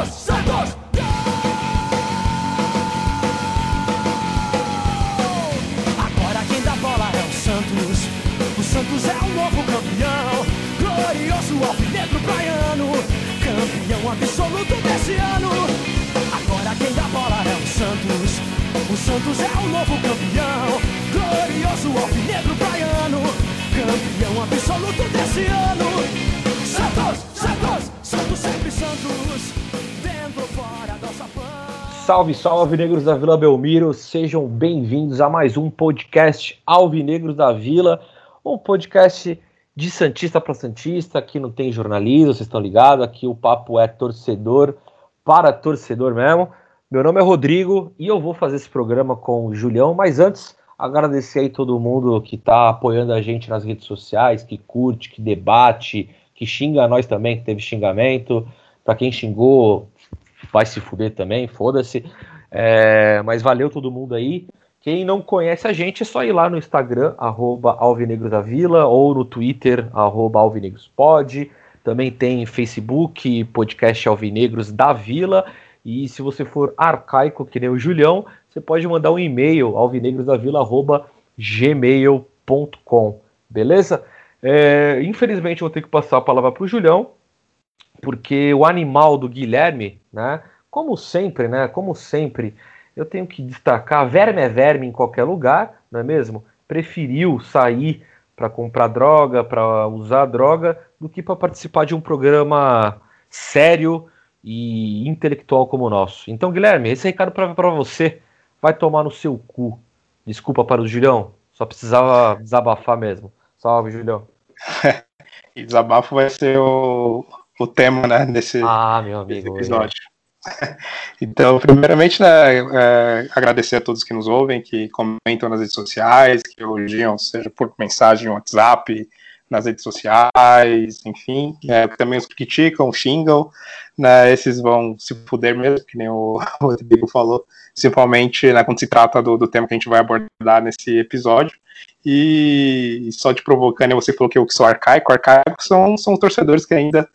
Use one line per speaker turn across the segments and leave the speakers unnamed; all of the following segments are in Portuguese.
Santos, Santos! Agora quem dá bola é o Santos. O Santos é o novo campeão. Glorioso alvinegro praiano. Campeão absoluto desse ano. Agora quem dá bola é o Santos. O Santos é o novo campeão. Glorioso alvinegro praiano. Campeão absoluto desse ano.
Salve, salve, Alvinegros da Vila Belmiro, sejam bem-vindos a mais um podcast Alvinegros da Vila, um podcast de Santista para Santista, aqui não tem jornalismo, vocês estão ligados, aqui o papo é torcedor para torcedor mesmo. Meu nome é Rodrigo e eu vou fazer esse programa com o Julião, mas antes, agradecer aí todo mundo que está apoiando a gente nas redes sociais, que curte, que debate, que xinga nós também, que teve xingamento, para quem xingou, vai se fuder também, foda-se. É, mas valeu todo mundo aí. Quem não conhece a gente é só ir lá no Instagram, arroba Alvinegros da Vila, ou no Twitter, arroba Alvinegrospod. Também tem Facebook, podcast Alvinegros da Vila. E se você for arcaico, que nem o Julião, você pode mandar um e-mail, alvinegrosdavila.gmail.com. Beleza? É, infelizmente, eu vou ter que passar a palavra para o Julião, porque o animal do Guilherme, né? Como sempre, né? Como sempre, eu tenho que destacar: verme é verme em qualquer lugar, não é mesmo? Preferiu sair para comprar droga, para usar droga, do que para participar de um programa sério e intelectual como o nosso. Então, Guilherme, esse recado para você vai tomar no seu cu. Desculpa para o Julião, só precisava desabafar mesmo. Salve, Julião.
Desabafo vai ser o, o tema, né, desse,
Ah, meu
desse episódio. Então, primeiramente, né, é, agradecer a todos que nos ouvem, que comentam nas redes sociais, que elogiam, seja por mensagem WhatsApp, nas redes sociais, enfim, é, também os que criticam, xingam, né, esses vão se fuder mesmo, que nem o Rodrigo falou, principalmente né, quando se trata do, do tema que a gente vai abordar nesse episódio. E só te provocando, você falou que eu que sou arcaico, arcaico são, são torcedores que ainda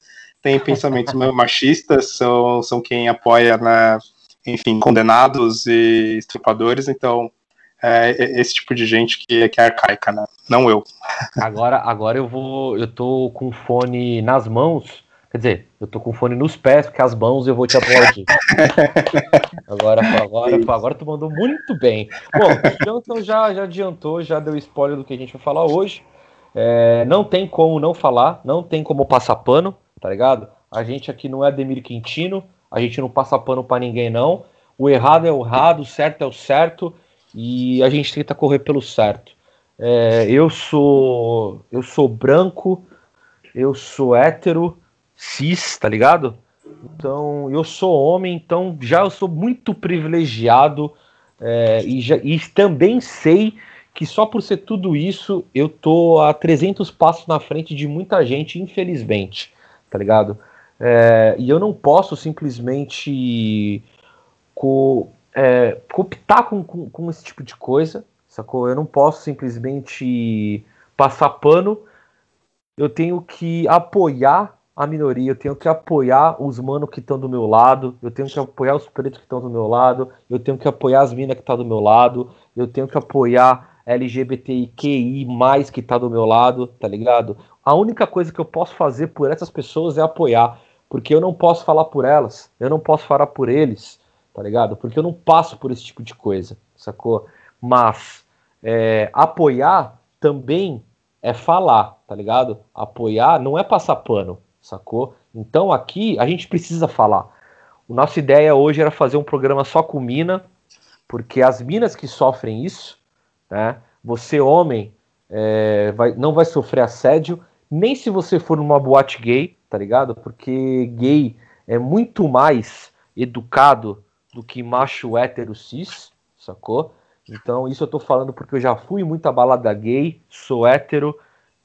têm pensamentos machistas, são, são quem apoia, né, enfim, condenados e estupradores, então é esse tipo de gente que, que é arcaica, né? Não eu.
Agora, agora eu vou. Eu tô com o fone nas mãos. Quer dizer, eu tô com o fone nos pés, porque as mãos eu vou te aplaudir. agora, agora, agora tu mandou muito bem. Bom, o então já, já adiantou, já deu spoiler do que a gente vai falar hoje. É, não tem como não falar, não tem como passar pano, tá ligado? A gente aqui não é Demir Quintino, a gente não passa pano pra ninguém, não. O errado é o errado, o certo é o certo, e a gente tenta correr pelo certo. É, eu sou eu sou branco, eu sou hétero, cis, tá ligado? Então eu sou homem, então já eu sou muito privilegiado é, e, já, e também sei que só por ser tudo isso eu tô a 300 passos na frente de muita gente, infelizmente, tá ligado? É, e eu não posso simplesmente co, é, cooptar com, com, com esse tipo de coisa, sacou? Eu não posso simplesmente passar pano, eu tenho que apoiar a minoria, eu tenho que apoiar os manos que estão do meu lado, eu tenho que apoiar os pretos que estão do meu lado, eu tenho que apoiar as minas que estão do meu lado, eu tenho que apoiar LGBTQI mais que tá do meu lado, tá ligado? A única coisa que eu posso fazer por essas pessoas é apoiar, porque eu não posso falar por elas, eu não posso falar por eles, tá ligado? Porque eu não passo por esse tipo de coisa, sacou? Mas é, apoiar também é falar, tá ligado? Apoiar não é passar pano, sacou? Então aqui a gente precisa falar. A nossa ideia hoje era fazer um programa só com mina, porque as minas que sofrem isso, né? Você, homem, é, vai, não vai sofrer assédio, nem se você for numa boate gay, tá ligado? Porque gay é muito mais educado do que macho hétero cis, sacou? Então, isso eu tô falando porque eu já fui muita balada gay, sou hétero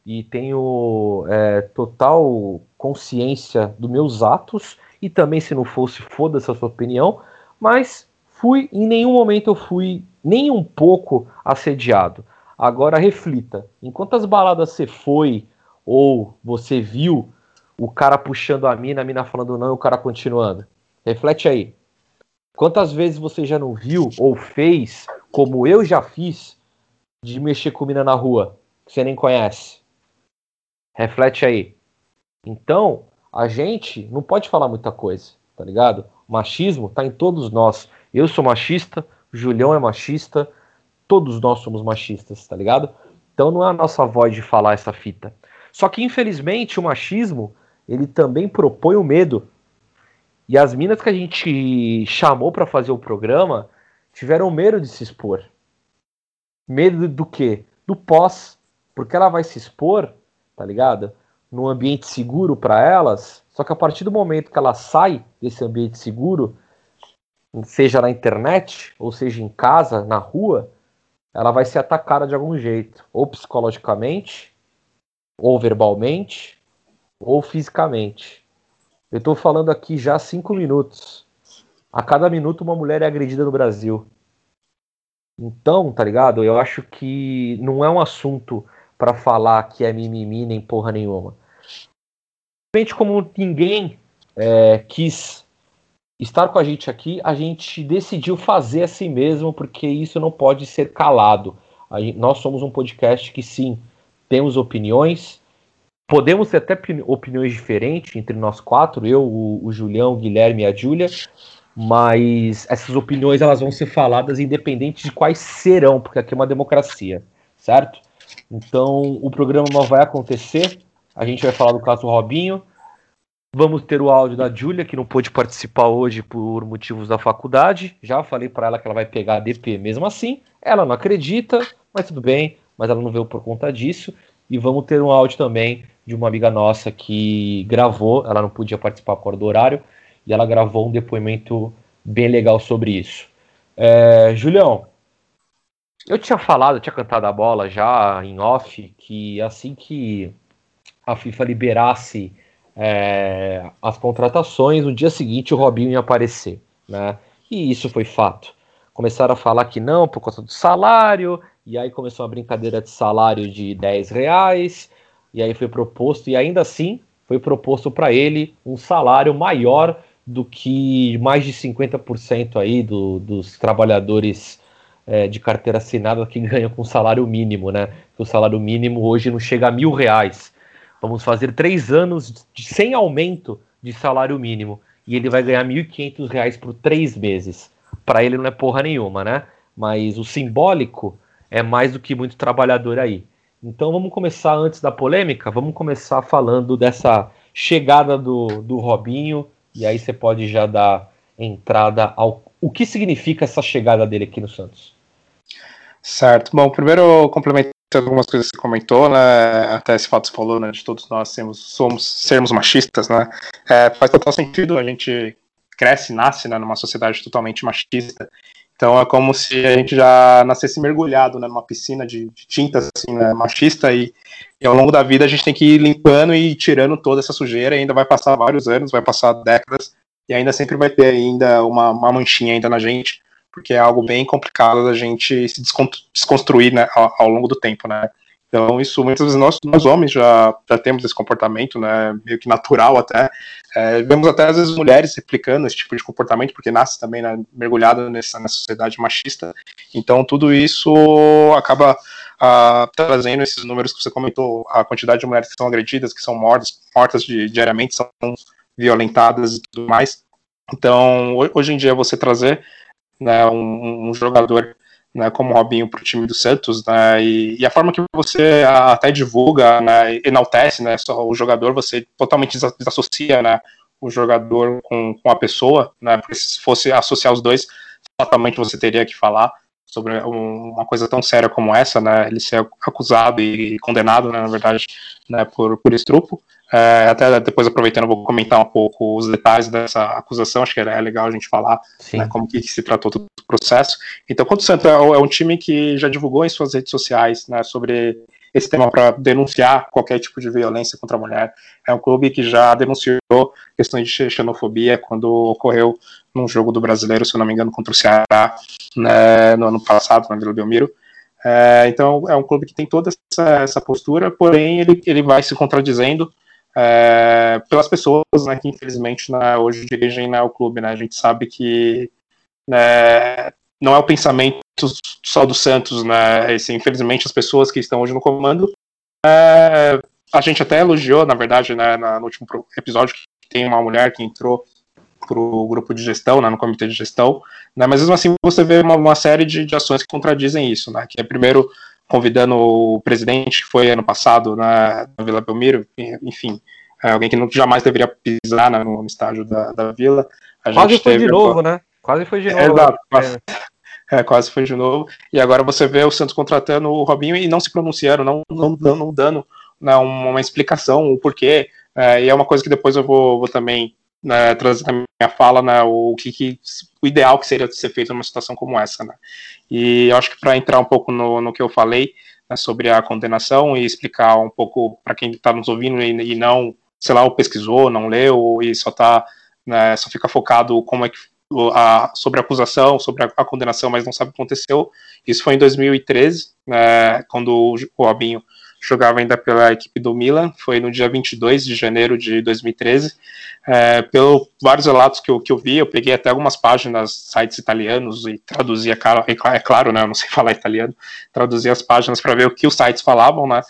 e tenho é, total consciência dos meus atos. E também, se não fosse, foda-se a sua opinião. Mas fui, em nenhum momento eu fui nem um pouco assediado. Agora reflita: em quantas baladas você foi ou você viu o cara puxando a mina, a mina falando não e o cara continuando? Reflete aí. Quantas vezes você já não viu ou fez, como eu já fiz, de mexer com mina na rua, que você nem conhece? Reflete aí. Então, a gente não pode falar muita coisa, tá ligado? Machismo tá em todos nós. Eu sou machista, Julião é machista, todos nós somos machistas, tá ligado? Então não é a nossa voz de falar essa fita. Só que infelizmente o machismo, ele também propõe o medo. E as minas que a gente chamou para fazer o programa tiveram medo de se expor. Medo do quê? Do pós. Porque ela vai se expor, tá ligado? Num ambiente seguro para elas. Só que a partir do momento que ela sai desse ambiente seguro, seja na internet, ou seja em casa, na rua, ela vai ser atacada de algum jeito, ou psicologicamente, ou verbalmente, ou fisicamente. Eu estou falando aqui já há cinco minutos. A cada minuto uma mulher é agredida no Brasil. Então, tá ligado? Eu acho que não é um assunto para falar que é mimimi nem porra nenhuma. Simplesmente como ninguém é, quis estar com a gente aqui, a gente decidiu fazer assim mesmo, porque isso não pode ser calado. Gente, nós somos um podcast que sim, temos opiniões, podemos ter até opiniões diferentes entre nós quatro, eu, o, o Julião, o Guilherme e a Júlia, mas essas opiniões elas vão ser faladas independente de quais serão, porque aqui é uma democracia, certo? Então o programa não vai acontecer, a gente vai falar do caso Robinho, Vamos ter o áudio da Júlia, que não pôde participar hoje por motivos da faculdade. Já falei para ela que ela vai pegar a DP mesmo assim. Ela não acredita, mas tudo bem, mas ela não veio por conta disso. E vamos ter um áudio também de uma amiga nossa que gravou, ela não podia participar por causa do horário, e ela gravou um depoimento bem legal sobre isso. É, Julião, eu tinha falado, eu tinha cantado a bola já em off, que assim que a FIFA liberasse é, as contratações, no dia seguinte o Robinho ia aparecer, né? E isso foi fato. Começaram a falar que não por conta do salário, e aí começou uma brincadeira de salário de 10 reais, e aí foi proposto, e ainda assim foi proposto para ele um salário maior do que mais de 50% aí do, dos trabalhadores é, de carteira assinada que ganham com salário mínimo, né? O salário mínimo hoje não chega a mil reais. Vamos fazer três anos de, sem aumento de salário mínimo. E ele vai ganhar R$ 1.500 por três meses. Para ele não é porra nenhuma, né? Mas o simbólico é mais do que muito trabalhador aí. Então vamos começar antes da polêmica, vamos começar falando dessa chegada do, do Robinho, e aí você pode já dar entrada ao o que significa essa chegada dele aqui no Santos.
Certo. Bom, primeiro complemento algumas coisas que você comentou, né? Até esse fato que você falou, né? De todos nós sermos, somos, sermos machistas, né? É, faz total sentido. A gente cresce, nasce né, numa sociedade totalmente machista. Então é como se a gente já nascesse mergulhado né, numa piscina de, de tintas assim, né, machista e, e, ao longo da vida a gente tem que ir limpando e tirando toda essa sujeira. Ainda vai passar vários anos, vai passar décadas e ainda sempre vai ter ainda uma, uma manchinha ainda na gente porque é algo bem complicado da gente se desconstruir né, ao, longo do tempo, né? Então, isso muitas vezes nós, nós homens já, já temos esse comportamento, né, meio que natural até. É, vemos até às vezes mulheres replicando esse tipo de comportamento, porque nasce também né, mergulhada nessa, nessa sociedade machista. Então, tudo isso acaba ah, trazendo esses números que você comentou, a quantidade de mulheres que são agredidas, que são mortas, mortas de, diariamente, são violentadas e tudo mais. Então, hoje em dia, você trazer né, um, um jogador né, como Robinho para o time do Santos, né, e, e, a forma que você até divulga, né, enaltece, né, o jogador, você totalmente desassocia, né, o jogador com, com a pessoa, né, porque se fosse associar os dois, fatalmente você teria que falar sobre uma coisa tão séria como essa, né, ele ser acusado e condenado, né, na verdade, né, por, por estrupo, é, até depois aproveitando, vou comentar um pouco os detalhes dessa acusação, acho que é legal a gente falar né, como que, se tratou todo o processo. Então, quanto o Santos é, é um time que já divulgou em suas redes sociais né, sobre esse tema para denunciar qualquer tipo de violência contra a mulher. É um clube que já denunciou questões de xenofobia quando ocorreu num jogo do brasileiro, se eu não me engano, contra o Ceará né, no ano passado, na Vila Belmiro. É, então é um clube que tem toda essa, essa postura, porém ele, ele vai se contradizendo é, pelas pessoas né, que infelizmente né, hoje dirigem né, o clube. Né? A gente sabe que né, não é o pensamento só do Santos, né? Esse, infelizmente as pessoas que estão hoje no comando. É, a gente até elogiou, na verdade, né, no último episódio, que tem uma mulher que entrou para o grupo de gestão, né, no comitê de gestão, né, mas mesmo assim você vê uma, uma série de, de, ações que contradizem isso, né, que é primeiro convidando o presidente, que foi ano passado na, na Vila Belmiro, enfim, é alguém que não, jamais deveria pisar né, no, estádio da, da Vila.
A Quase foi de novo, né? Quase foi de novo. É, exato,
quase, é, quase foi de novo. E agora você vê o Santos contratando o Robinho e não se pronunciando, não, não, não dando né, uma explicação, o porquê. É, e é uma coisa que depois eu vou, vou também né, trazer na minha fala né, o que, que, o ideal que seria ser feito numa situação como essa. Né. E eu acho que para entrar um pouco no, no que eu falei né, sobre a condenação e explicar um pouco para quem está nos ouvindo e, e, não, sei lá, ou pesquisou, não leu e só tá, né, só fica focado como é que a, sobre a acusação, sobre a, a, condenação, mas não sabe o que aconteceu. Isso foi em 2013, né, quando o Robinho jogava ainda pela equipe do Milan, foi no dia 22 de janeiro de 2013. É, pelo vários relatos que eu, que eu vi, eu peguei até algumas páginas, sites italianos e traduzia, é claro, né, eu não sei falar italiano, traduzia as páginas para ver o que os sites falavam, né,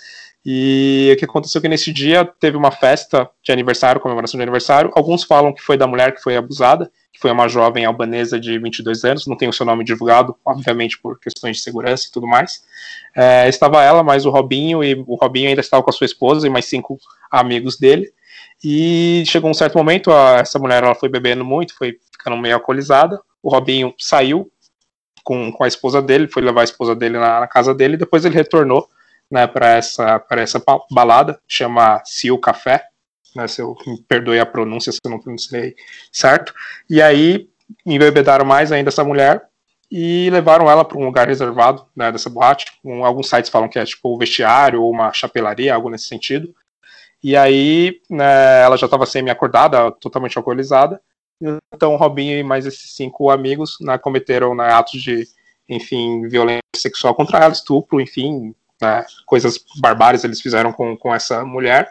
e o que aconteceu é que nesse dia teve uma festa de aniversário, comemoração de aniversário. Alguns falam que foi da mulher que foi abusada, que foi uma jovem albanesa de 22 anos, não tem o seu nome divulgado, obviamente por questões de segurança e tudo mais. É, estava ela, mais o Robinho, e o Robinho ainda estava com a sua esposa e mais cinco amigos dele. E chegou um certo momento, a, essa mulher ela foi bebendo muito, foi ficando meio alcoolizada. O Robinho saiu com, com a esposa dele, foi levar a esposa dele na, na casa dele, e depois ele retornou né, para essa, essa balada, chama Sil Café, né, se eu me perdoe a pronúncia se eu não pronunciei certo. E aí embebedaram mais ainda essa mulher e levaram ela para um lugar reservado né, dessa boate. Um, alguns sites falam que é tipo o vestiário ou uma chapelaria, algo nesse sentido. E aí né, ela já estava semi-acordada, totalmente alcoolizada. Então Robinho e mais esses cinco amigos né, cometeram né, atos de, enfim, violência sexual contra ela, estupro, enfim, né, coisas barbárias eles fizeram com, com essa mulher.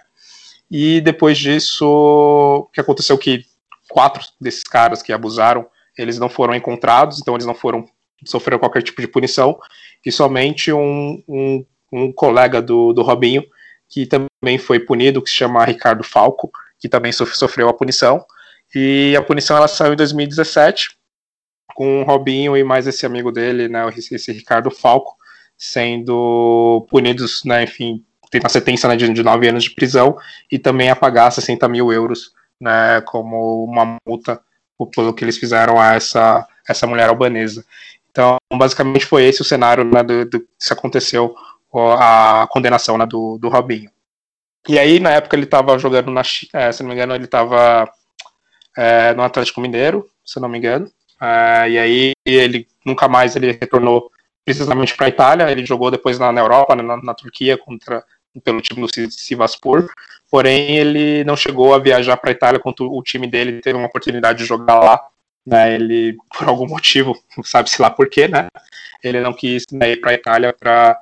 E depois disso, o que aconteceu que quatro desses caras que abusaram, eles não foram encontrados, então eles não foram sofreram qualquer tipo de punição, e somente um, um, um colega do, do Robinho, que também foi punido, que se chama Ricardo Falco, que também sofreu a punição, e a punição ela saiu em 2017, com o Robinho e mais esse amigo dele, né, esse Ricardo Falco, sendo punidos, né, enfim, tem uma sentença né, de, de nove anos de prisão e também a pagar 60 mil euros né, como uma multa pelo que eles fizeram a essa, essa mulher albanesa. Então, basicamente foi esse o cenário né, do, do, que aconteceu a condenação né, do, do Robinho. E aí, na época, ele estava jogando na é, se não me engano, ele estava é, no Atlético Mineiro, se não me engano. É, e aí ele nunca mais ele retornou precisamente para a Itália. Ele jogou depois na, na Europa, na, na, Turquia, contra pelo time do Sivaspor. Porém, ele não chegou a viajar para a Itália quando o time dele teve uma oportunidade de jogar lá. Né, ele, por algum motivo, sabe-se lá por quê, né? Ele não quis né, ir para a Itália para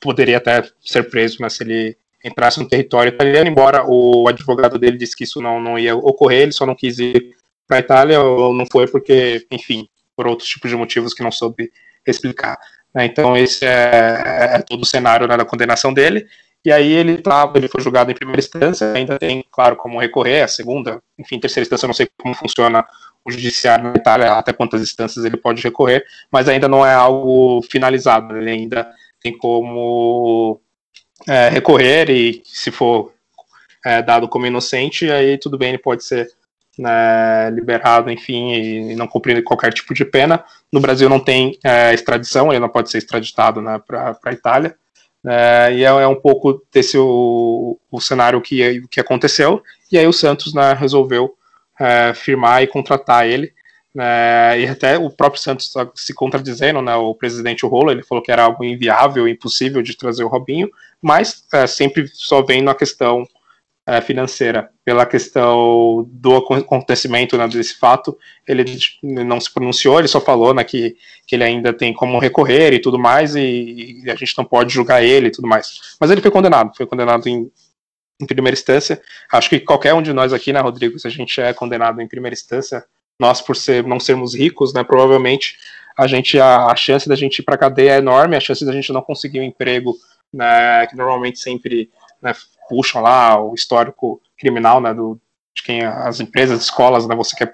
poderia até ser preso né, se ele entrasse no território italiano, embora o advogado dele disse que isso não, não ia ocorrer, ele só não quis ir para a Itália, ou não foi porque, enfim, por outros tipos de motivos que não soube explicar. Né? Então esse é, é, todo o cenário né, da condenação dele. E aí ele tava, ele foi julgado em primeira instância, ainda tem, claro, como recorrer, a segunda, enfim, terceira instância, eu não sei como funciona o judiciário na Itália, até quantas instâncias ele pode recorrer, mas ainda não é algo finalizado, ele ainda tem como é, recorrer e se for é, dado como inocente, aí tudo bem, ele pode ser né, liberado, enfim, e não cumprir qualquer tipo de pena. No Brasil não tem é, extradição, ele não pode ser extraditado né, para a Itália. É, e é, é, um pouco desse o, o cenário que, que aconteceu. E aí o Santos né, resolveu é, firmar e contratar ele. Né, e até o próprio Santos se contradizendo, né, o presidente Rolo, ele falou que era algo inviável, impossível de trazer o Robinho, mas é, sempre só vendo a questão é, financeira pela questão do acontecimento né, desse fato, ele não se pronunciou, ele só falou né, que, que ele ainda tem como recorrer e tudo mais, e, e, a gente não pode julgar ele e tudo mais. Mas ele foi condenado, foi condenado em em primeira instância. Acho que qualquer um de nós aqui, né, Rodrigo, se a gente é condenado em primeira instância, nós por ser, não sermos ricos, né, provavelmente a gente a, a chance da gente ir para cadeia é enorme, a chance da gente não conseguir um emprego, né, que normalmente sempre né, puxam lá o histórico criminal, né, do, de quem as empresas, escolas, né, você que é,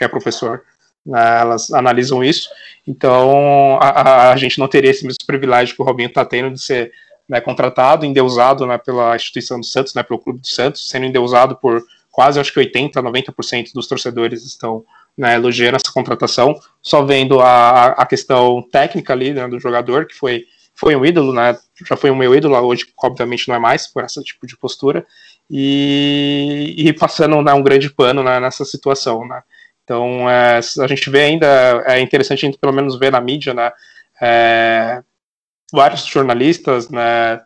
é professor, né, elas analisam isso. Então a, a, gente não teria esse mesmo privilégio que o Robinho está tendo de ser né, contratado, endeusado né, pela instituição do Santos, né, pelo Clube do Santos, sendo endeusado por quase acho que 80, 90% dos torcedores estão né, elogiando essa contratação, só vendo a, a questão técnica ali né, do jogador, que foi, foi um ídolo, né, já foi um meu ídolo, hoje obviamente não é mais, por esse tipo de postura, e, e passando né, um grande pano né, nessa situação. Né. Então, é, a gente vê ainda, é interessante a gente pelo menos ver na mídia, né, é, vários jornalistas, né,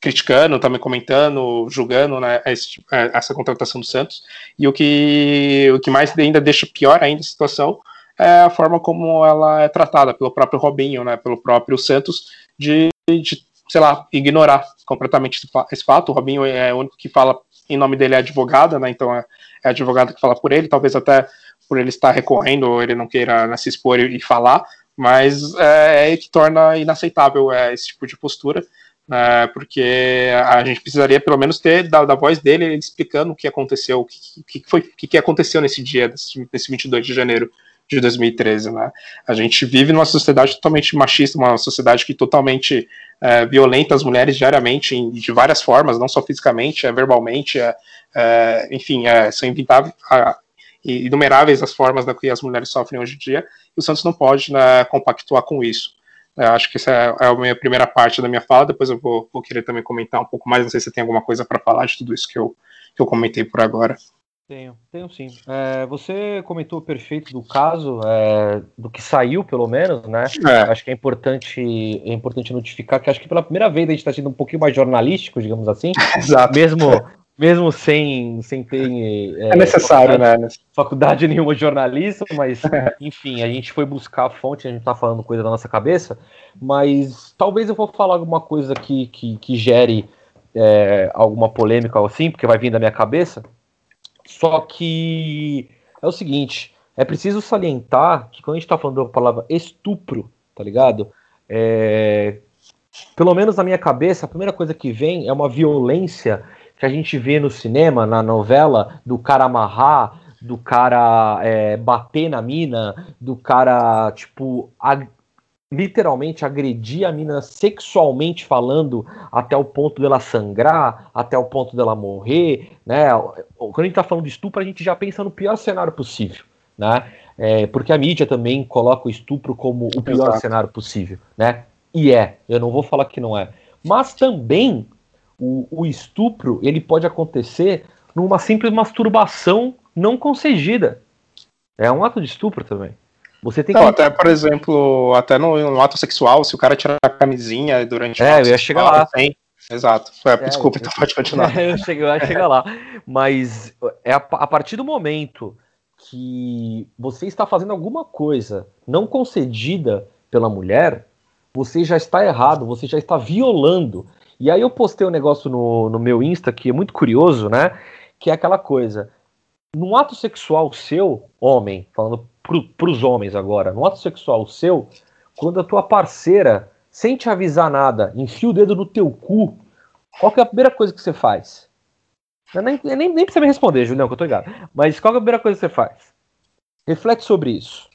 criticando, também comentando, julgando né, esse, é, essa contratação do Santos. E o que, o que mais ainda deixa pior ainda a situação é a forma como ela é tratada pelo próprio Robinho, né, pelo próprio Santos, de, de sei lá, ignorar completamente esse fato. O Robinho é o único que fala em nome dele é advogada, né, então é, é a advogada que fala por ele, talvez até por ele estar recorrendo ou ele não queira né, se expor e, falar, mas é, é que torna inaceitável é, esse tipo de postura, é, porque a gente precisaria pelo menos ter da, da voz dele explicando o que aconteceu, o que, que foi, o que, que aconteceu nesse dia, desse, desse 22 de janeiro de 2013, né? A gente vive numa sociedade totalmente machista, uma sociedade que totalmente é, violenta as mulheres diariamente, em, de várias formas, não só fisicamente, é, verbalmente, é, é enfim, é, são inumeráveis as formas da que as mulheres sofrem hoje em dia, e o Santos não pode né, compactuar com isso. Eu acho que essa é, é a minha primeira parte da minha fala, depois eu vou, vou querer também comentar um pouco mais, não sei se tem alguma coisa para falar de tudo isso que eu, que eu comentei por agora.
Tenho, tenho sim. É, você comentou perfeito do caso, é, do que saiu, pelo menos, né? É. Acho que é importante, é importante notificar que acho que pela primeira vez a gente está sendo um pouquinho mais jornalístico, digamos assim.
Exato.
Mesmo, mesmo sem, sem ter.
É, é necessário,
faculdade,
né?
Faculdade nenhuma de jornalismo, mas enfim, a gente foi buscar a fonte, a gente tá falando coisa da nossa cabeça, mas talvez eu vou falar alguma coisa que, que, que gere é, alguma polêmica ou assim, porque vai vir da minha cabeça. Só que é o seguinte, é preciso salientar que quando a gente tá falando da palavra estupro, tá ligado? É, pelo menos na minha cabeça, a primeira coisa que vem é uma violência que a gente vê no cinema, na novela, do cara amarrar, do cara é, bater na mina, do cara, tipo, ag literalmente agredir a mina sexualmente falando até o ponto dela sangrar, até o ponto dela morrer, né? Quando a gente tá falando de estupro, a gente já pensa no pior cenário possível, né? É, porque a mídia também coloca o estupro como o pior Exato. cenário possível, né? E é, eu não vou falar que não é. Mas também o, o estupro ele pode acontecer numa simples masturbação não concedida. É um ato de estupro também. Você tem
não, que... até, por exemplo, até no, no, ato sexual, se o cara tirar a camisinha durante
É, eu ia chegar lá. Tem.
Exato. É, desculpa, então pode continuar.
eu, cheguei, eu ia chegar lá. Mas é a, a, partir do momento que você está fazendo alguma coisa não concedida pela mulher, você já está errado, você já está violando. E aí eu postei um negócio no, no meu Insta que é muito curioso, né? Que é aquela coisa. Num ato sexual seu, homem, falando pro, pros homens agora, num ato sexual seu, quando a tua parceira, sem te avisar nada, enfia o dedo no teu cu, qual que é a primeira coisa que você faz? Nem, nem, nem precisa me responder, Julião, que eu tô ligado. Mas qual é a primeira coisa que você faz? Reflete sobre isso.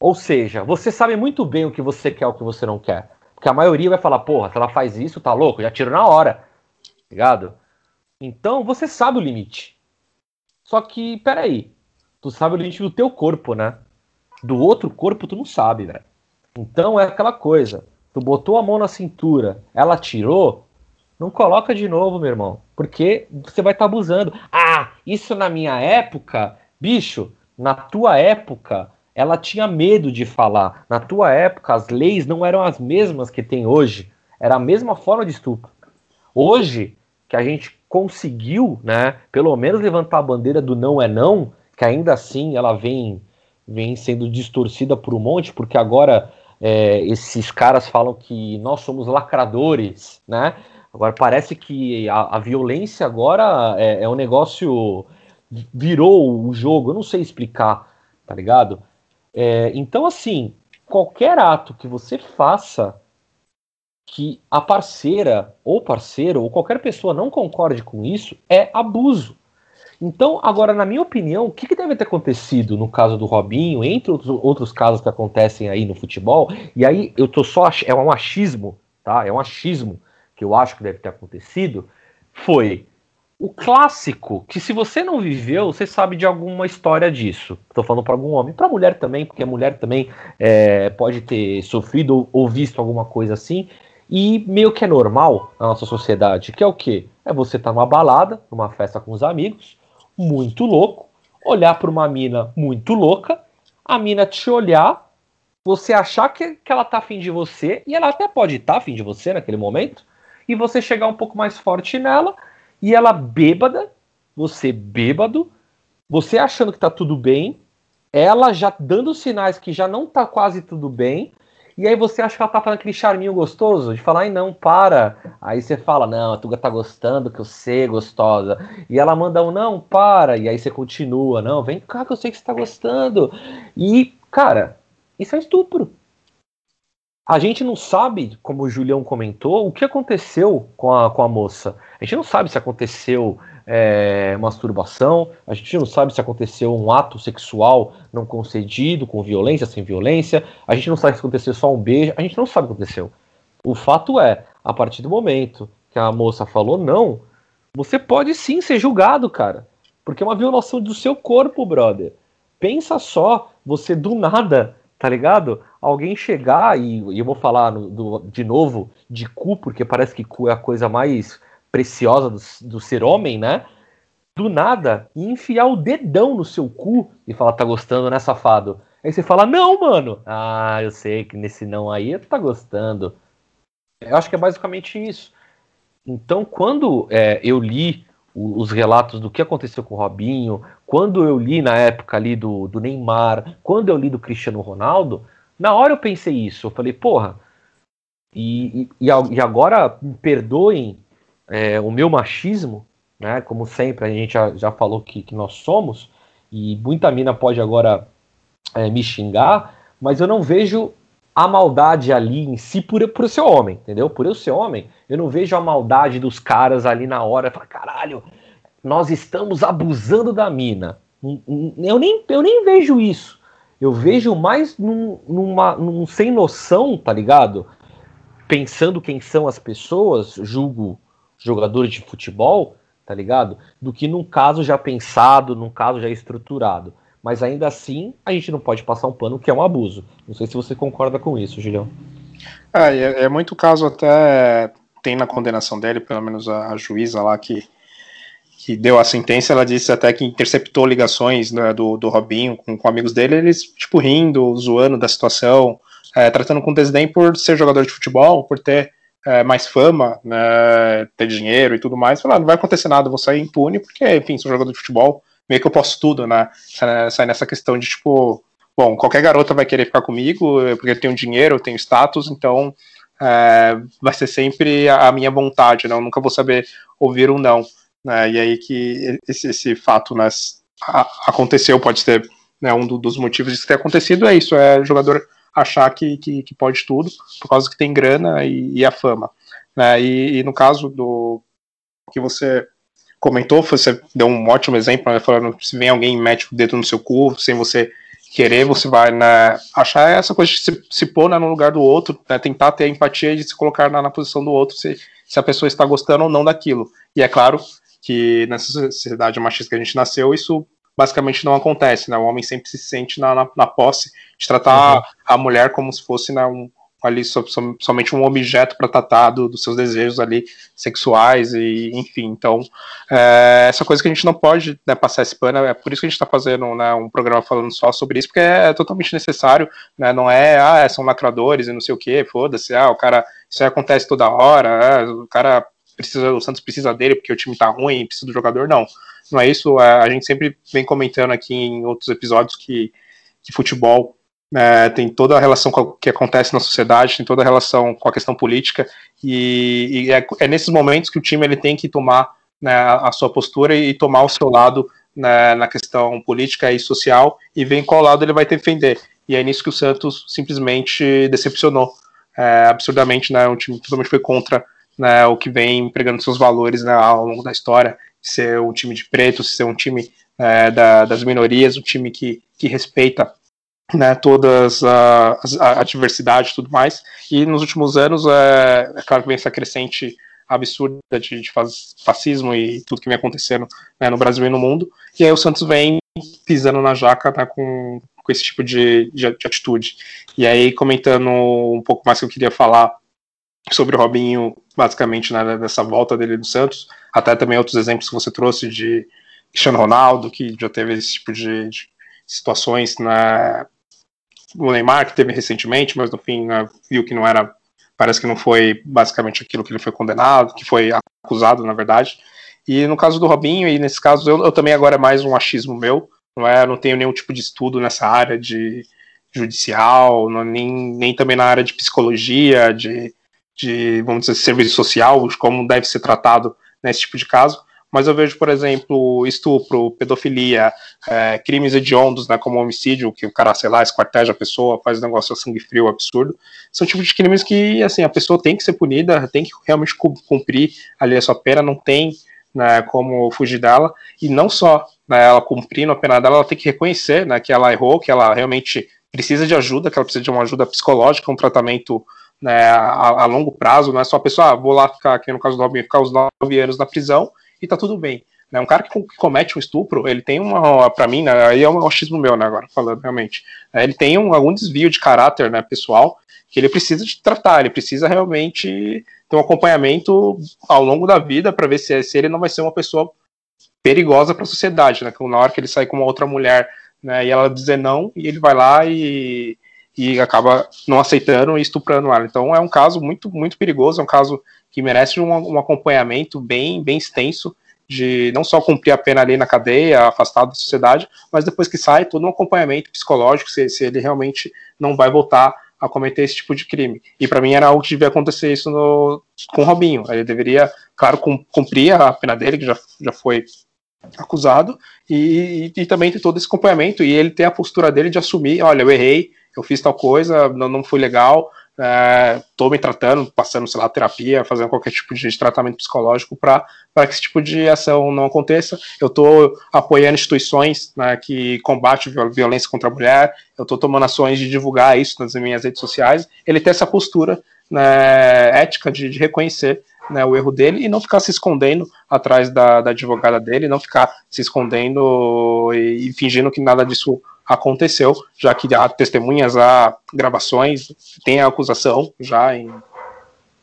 Ou seja, você sabe muito bem o que você quer e o que você não quer. Porque a maioria vai falar, porra, se ela faz isso, tá louco, já tiro na hora. Ligado? Então você sabe o limite. Só que, peraí. Tu sabe o limite do teu corpo, né? Do outro corpo tu não sabe, velho. Então é aquela coisa. Tu botou a mão na cintura, ela tirou, não coloca de novo, meu irmão. Porque você vai estar tá abusando. Ah, isso na minha época, bicho, na tua época, ela tinha medo de falar. Na tua época, as leis não eram as mesmas que tem hoje. Era a mesma forma de estupro. Hoje, que a gente conseguiu, né, pelo menos levantar a bandeira do não é não, que ainda assim ela vem, vem sendo distorcida por um monte, porque agora é, esses caras falam que nós somos lacradores, né? Agora parece que a, a violência agora é, é um negócio virou o jogo, eu não sei explicar, tá ligado? É, então, assim, qualquer ato que você faça que a parceira ou parceiro ou qualquer pessoa não concorde com isso é abuso. Então, agora, na minha opinião, o que, que, deve ter acontecido no caso do Robinho, entre outros, outros casos que acontecem aí no futebol, e aí eu tô só. É um achismo, tá? É um achismo que eu acho que deve ter acontecido. Foi o clássico, que se você não viveu, você sabe de alguma história disso. Estou falando para algum homem, para mulher também, porque a mulher também é, pode ter sofrido ou visto alguma coisa assim. E meio que é normal na nossa sociedade, que é o quê? É você estar tá numa balada, numa festa com os amigos, muito louco, olhar para uma mina muito louca, a mina te olhar, você achar que, que ela tá afim de você, e ela até pode estar tá afim de você naquele momento, e você chegar um pouco mais forte nela e ela bêbada, você bêbado, você achando que tá tudo bem, ela já dando sinais que já não tá quase tudo bem, e aí você acha que ela tá falando aquele charminho gostoso, de falar, ai não, para. Aí você fala, não, a Tuga tá gostando, que eu sei, gostosa. E ela manda um, não, para. E aí você continua, não, vem cá que eu sei que você tá gostando. E, cara, isso é estupro. A gente não sabe, como o Julião comentou, o que aconteceu com a, com a moça. A gente não sabe se aconteceu é, masturbação, a gente não sabe se aconteceu um ato sexual não concedido, com violência, sem violência, a gente não sabe se aconteceu só um beijo, a gente não sabe o que aconteceu. O fato é, a partir do momento que a moça falou não, você pode sim ser julgado, cara. Porque é uma violação do seu corpo, brother. Pensa só, você do nada tá ligado? Alguém chegar, e, e eu vou falar no, do, de novo de cu, porque parece que cu é a coisa mais preciosa do, do ser homem, né? Do nada, e enfiar o dedão no seu cu e falar, tá gostando, né, safado? Aí você fala, não, mano. Ah, eu sei que nesse não aí tá gostando. Eu acho que é basicamente isso. Então, quando é, eu li os relatos do que aconteceu com o Robinho, quando eu li na época ali do, do Neymar, quando eu li do Cristiano Ronaldo, na hora eu pensei isso. Eu falei, porra, e, e, e agora me perdoem é, o meu machismo, né? Como sempre, a gente já, já falou que, que nós somos, e muita mina pode agora é, me xingar, mas eu não vejo a maldade ali em si por, por ser homem, entendeu? Por eu ser homem, eu não vejo a maldade dos caras ali na hora, falar, caralho, nós estamos abusando da mina. Eu nem, eu nem vejo isso. Eu vejo mais num, numa, num sem noção, tá ligado? Pensando quem são as pessoas, julgo jogadores de futebol, tá ligado? Do que num caso já pensado, num caso já estruturado mas ainda assim a gente não pode passar um pano que é um abuso. Não sei se você concorda com isso, Julião.
É, é, é muito caso até tem na condenação dele, pelo menos a, a, juíza lá que, que deu a sentença, ela disse até que interceptou ligações né, do, do Robinho com, com amigos dele, eles tipo rindo, zoando da situação, é, tratando com desdém por ser jogador de futebol, por ter é, mais fama, né, ter dinheiro e tudo mais. Falar, ah, não vai acontecer nada, vou sair impune, porque, enfim, sou jogador de futebol, meio que eu posso tudo, né? Sai nessa questão de tipo, bom, qualquer garota vai querer ficar comigo, porque eu tenho dinheiro, eu tenho status, então é, vai ser sempre a, minha vontade, né? Eu nunca vou saber ouvir um não. Né? E aí que esse, esse fato né, aconteceu, pode ser né, um do, dos motivos disso ter acontecido, é isso, é jogador achar que, que, que pode tudo, por causa que tem grana e, e a fama. Né? E, e no caso do que você comentou, você deu um ótimo exemplo, né, falando se vem alguém e mete o dedo no seu cu, sem você querer, você vai né, achar essa coisa de se, se pôr né, no lugar do outro, né, tentar ter a empatia de se colocar na, na posição do outro, se, se a pessoa está gostando ou não daquilo. E é claro que nessa sociedade machista que a gente nasceu, isso basicamente não acontece, né? O homem sempre se sente na, na, na posse de tratar uhum. a mulher como se fosse né, um, ali somente um objeto para tratar do, dos seus desejos ali sexuais e enfim então é, essa coisa que a gente não pode né, passar esse pano é por isso que a gente está fazendo né, um programa falando só sobre isso porque é totalmente necessário né, não é ah é, são lacradores e não sei o que foda-se ah o cara isso aí acontece toda hora é, o cara precisa o Santos precisa dele porque o time tá ruim precisa do jogador não não é isso a gente sempre vem comentando aqui em outros episódios que, que futebol é, tem toda a relação com o que acontece na sociedade, tem toda a relação com a questão política, e, e é, é, nesses momentos que o time ele tem que tomar né, a sua postura e tomar o seu lado né, na questão política e social, e ver em qual lado ele vai defender. E é nisso que o Santos simplesmente decepcionou é, absurdamente, né, o time totalmente foi contra né, o que vem pregando seus valores né, ao longo da história, ser um time de pretos, ser um time é, da, das minorias, um time que, que respeita né, todas a, a, diversidade e tudo mais. E nos últimos anos, é, é claro que vem essa crescente absurda de, de fascismo e tudo que vem acontecendo né, no Brasil e no mundo. E aí o Santos vem pisando na jaca né, com, com esse tipo de, de, de, atitude. E aí, comentando um pouco mais que eu queria falar sobre o Robinho, basicamente, né, dessa volta dele do Santos, até também outros exemplos que você trouxe de Cristiano Ronaldo, que já teve esse tipo de, de situações na, o Neymar, que teve recentemente, mas no fim né, viu que não era. Parece que não foi basicamente aquilo que ele foi condenado, que foi acusado, na verdade. E no caso do Robinho, e nesse caso, eu, eu também agora é mais um achismo meu, não é? não tenho nenhum tipo de estudo nessa área de judicial, não, nem, nem também na área de psicologia, de, de, vamos dizer, serviço social, como deve ser tratado nesse tipo de caso. Mas eu vejo, por exemplo, estupro, pedofilia, é, crimes hediondos, né, como homicídio, que o cara, sei lá, esquarteja a pessoa, faz um negócio a sangue frio absurdo, são tipos de crimes que, assim, a pessoa tem que ser punida, tem que realmente cumprir ali a sua pena, não tem né, como fugir dela, e não só né, ela cumprindo a pena dela, ela tem que reconhecer né, que ela errou, que ela realmente precisa de ajuda, que ela precisa de uma ajuda psicológica, um tratamento né, a, a, longo prazo, não é só a pessoa, ah, vou lá ficar, aqui no caso do Robin, ficar os nove anos na prisão e tá tudo bem. Né? Um cara que comete um estupro, ele tem uma, para mim, né, aí é um achismo meu, né, agora falando realmente, é, ele tem um, algum desvio de caráter, né, pessoal, que ele precisa de tratar, ele precisa realmente ter um acompanhamento ao longo da vida para ver se, se ele não vai ser uma pessoa perigosa para a sociedade, né, na hora que ele sai com uma outra mulher, né, e ela dizer não, e ele vai lá e, e acaba não aceitando e estuprando ela. Então é um caso muito, muito perigoso, é um caso que merece um, um acompanhamento bem, bem extenso de não só cumprir a pena ali na cadeia, afastado da sociedade, mas depois que sai, todo um acompanhamento psicológico, se, se ele realmente não vai voltar a cometer esse tipo de crime. E para mim era algo que devia acontecer isso no, com o Robinho. Ele deveria, claro, cumprir a pena dele, que já, já foi acusado, e, e, e, também ter todo esse acompanhamento, e ele ter a postura dele de assumir, olha, eu errei, eu fiz tal coisa, não, não foi legal, estou é, me tratando, passando, sei lá, terapia, fazendo qualquer tipo de tratamento psicológico para que esse tipo de ação não aconteça. Eu estou apoiando instituições né, que combatem violência contra a mulher, eu estou tomando ações de divulgar isso nas minhas redes sociais. Ele tem essa postura né, ética de, de reconhecer né, o erro dele e não ficar se escondendo atrás da, da advogada dele, não ficar se escondendo e, e fingindo que nada disso aconteceu, já que há testemunhas, há gravações, tem a acusação já em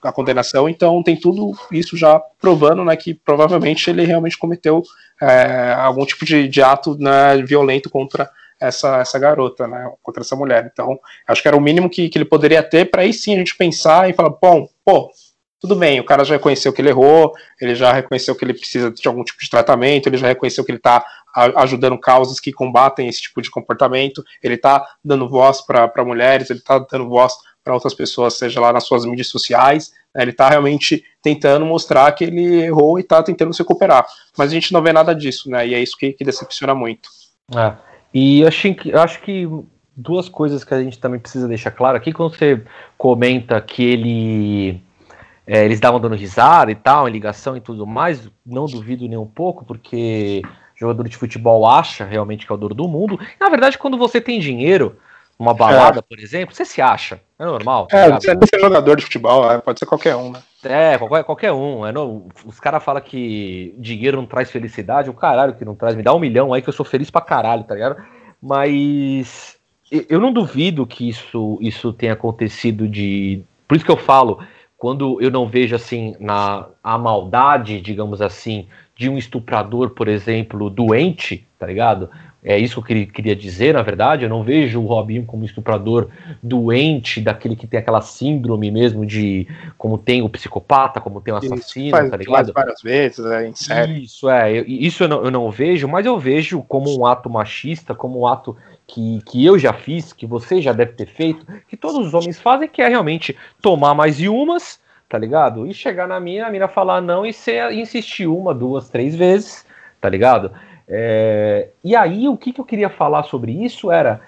a condenação, então tem tudo isso já provando né, que provavelmente ele realmente cometeu é, algum tipo de, de ato né, violento contra essa, essa garota, né, contra essa mulher. Então, acho que era o mínimo que, que ele poderia ter para aí sim a gente pensar e falar, bom, pô, tudo bem, o cara já reconheceu que ele errou, ele já reconheceu que ele precisa de algum tipo de tratamento, ele já reconheceu que ele está ajudando causas que combatem esse tipo de comportamento, ele está dando voz para mulheres, ele está dando voz para outras pessoas, seja lá nas suas mídias sociais, né, ele está realmente tentando mostrar que ele errou e está tentando se recuperar. Mas a gente não vê nada disso, né? E é isso que, que decepciona muito.
É, e acho, eu acho que duas coisas que a gente também precisa deixar claro aqui, quando você comenta que ele é, eles davam dando risada e tal, em ligação e tudo mais. Não duvido nem um pouco, porque jogador de futebol acha realmente que é o dono do mundo. Na verdade, quando você tem dinheiro, uma balada, é. por exemplo, você se acha. É normal.
Tá é, você é ser jogador de futebol, é, pode ser qualquer um, né?
É, qualquer, qualquer um. É, não, os caras falam que dinheiro não traz felicidade, o caralho que não traz. Me dá um milhão aí que eu sou feliz pra caralho, tá ligado? Mas eu não duvido que isso, isso tenha acontecido de. Por isso que eu falo, quando eu não vejo assim na a maldade, digamos assim, de um estuprador, por exemplo, doente, tá ligado? É isso que eu queria dizer, na verdade. Eu não vejo o Robinho como estuprador doente, daquele que tem aquela síndrome mesmo de como tem o psicopata, como tem o assassino, faz, tá ligado?
Faz várias vezes, é, em série.
Isso, é. isso eu não, eu não vejo, mas eu vejo como um ato machista, como um ato que, que eu já fiz, que você já deve ter feito, que todos os homens fazem, que é realmente tomar mais de umas, tá ligado? E chegar na mina, a mina falar não e, e insistir uma, duas, três vezes, tá ligado? É, e aí, o que, que eu queria falar sobre isso era.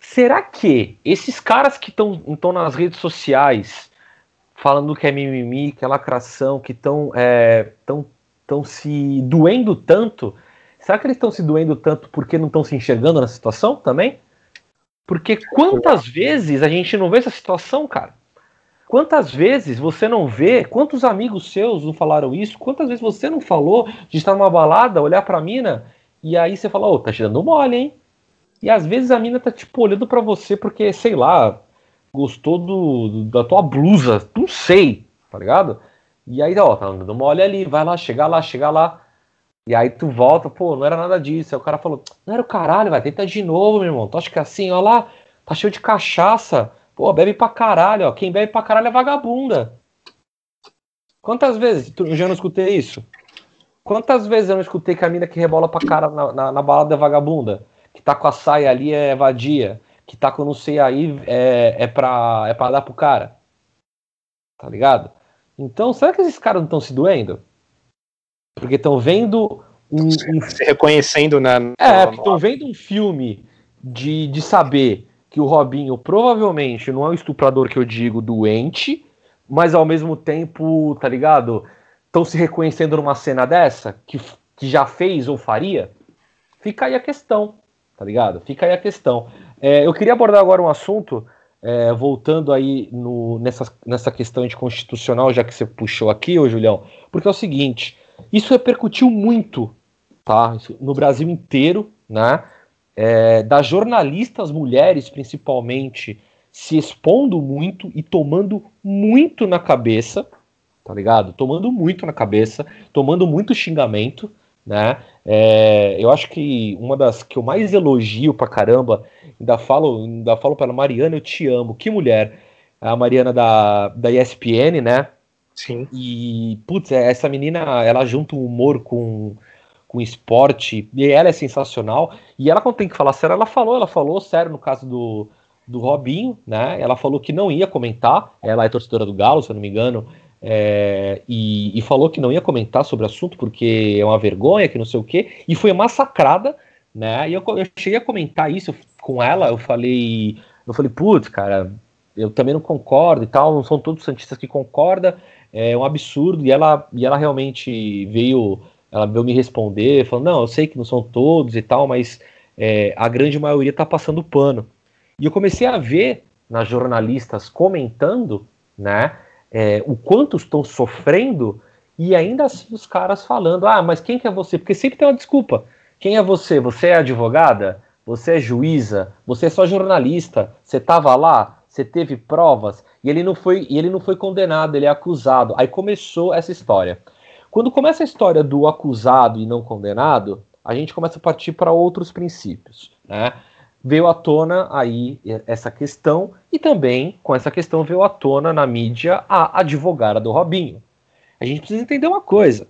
Será que esses caras que estão nas redes sociais falando que é mimimi, que é lacração, que estão é, tão, tão se doendo tanto, será que eles estão se doendo tanto porque não estão se enxergando na situação também? Porque quantas vezes a gente não vê essa situação, cara? Quantas vezes você não vê, quantos amigos seus não falaram isso? Quantas vezes você não falou de estar numa balada, olhar pra mina e aí você fala, ô, oh, tá te dando mole, hein? E às vezes a mina tá tipo olhando para você porque, sei lá, gostou do, da tua blusa, não sei, tá ligado? E aí, ó, tá dando mole ali, vai lá, chega lá, chega lá. E aí tu volta, pô, não era nada disso. Aí o cara falou, não era o caralho, vai, tenta de novo, meu irmão. Tu acha que é assim, ó lá, tá cheio de cachaça. Pô, bebe pra caralho, ó. Quem bebe pra caralho é vagabunda. Quantas vezes eu já não escutei isso? Quantas vezes eu não escutei que a mina que rebola pra cara na, na, na balada é vagabunda? Que tá com a saia ali é vadia? Que tá com não sei aí é, é, pra, é pra dar pro cara? Tá ligado? Então, será que esses caras não estão se doendo? Porque estão vendo um, um...
Se reconhecendo na.
É, porque estão vendo um filme de, de saber que o Robinho provavelmente não é o estuprador que eu digo doente, mas ao mesmo tempo, tá ligado? Estão se reconhecendo numa cena dessa, que, que já fez ou faria? Fica aí a questão, tá ligado? Fica aí a questão. É, eu queria abordar agora um assunto, é, voltando aí no, nessa, nessa questão de constitucional, já que você puxou aqui, ô Julião, porque é o seguinte, isso repercutiu muito, tá? No Brasil inteiro, né? é, das jornalistas mulheres, principalmente, se expondo muito e tomando muito na cabeça, tá ligado? Tomando muito na cabeça, tomando muito xingamento, né? É, eu acho que uma das que eu mais elogio pra caramba, ainda falo, ainda falo para Mariana, eu te amo. Que mulher! A Mariana da, da ESPN, né?
Sim.
E, putz, essa menina, ela junta o humor com com esporte, e ela é sensacional. E ela, quando tem que falar sério, ela falou, ela falou sério no caso do, do Robinho, né? Ela falou que não ia comentar, ela é torcedora do Galo, se eu não me engano, é, e, e, falou que não ia comentar sobre o assunto porque é uma vergonha, que não sei o quê, e foi massacrada, né? E eu, eu cheguei a comentar isso com ela, eu falei, eu falei, putz, cara, eu também não concordo e tal, não são todos santistas que concordam, é um absurdo, e ela, e ela realmente veio ela veio me responder, falando, não, eu sei que não são todos e tal, mas é, a grande maioria está passando pano. E eu comecei a ver nas jornalistas comentando, né, é, o quanto estão sofrendo, e ainda assim os caras falando, ah, mas quem que é você? Porque sempre tem uma desculpa. Quem é você? Você é advogada? Você é juíza? Você é só jornalista? Você estava lá? Você teve provas? E ele não foi, e ele não foi condenado, ele é acusado. Aí começou essa história. Quando começa a história do acusado e não condenado, a gente começa a partir para outros princípios. Né? Veio à tona aí essa questão, e também com essa questão veio à tona na mídia a advogada do Robinho. A gente precisa entender uma coisa: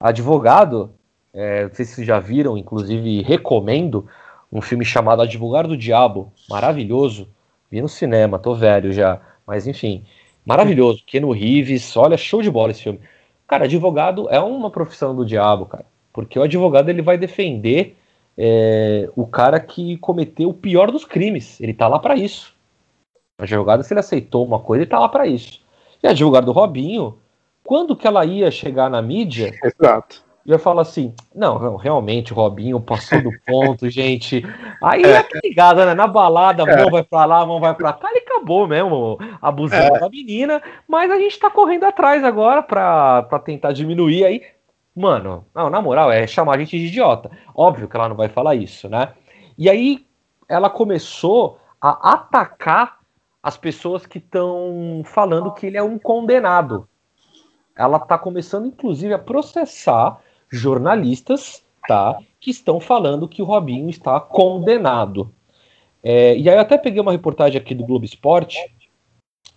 advogado, é, não sei se já viram, inclusive recomendo um filme chamado Advogado do Diabo, maravilhoso. Vi no cinema, tô velho já, mas enfim, maravilhoso. Keno Reeves, olha, show de bola esse filme. Cara, advogado é uma profissão do diabo, cara. Porque o advogado ele vai defender é, o cara que cometeu o pior dos crimes. Ele tá lá para isso. O advogado, se ele aceitou uma coisa, ele tá lá para isso. E a advogada do Robinho, quando que ela ia chegar na mídia?
Exato.
Ia falar assim: não, não, realmente, o Robinho passou do ponto, gente. Aí é, tá ligado, né? Na balada, a é. mão vai pra lá, a mão vai pra cá, ele acabou mesmo abusando é. da menina. Mas a gente tá correndo atrás agora pra, pra tentar diminuir aí. Mano, não, na moral, é chamar a gente de idiota. Óbvio que ela não vai falar isso, né? E aí ela começou a atacar as pessoas que estão falando que ele é um condenado. Ela tá começando, inclusive, a processar jornalistas, tá? Que estão falando que o Robinho está condenado. É, e aí eu até peguei uma reportagem aqui do Globo Esporte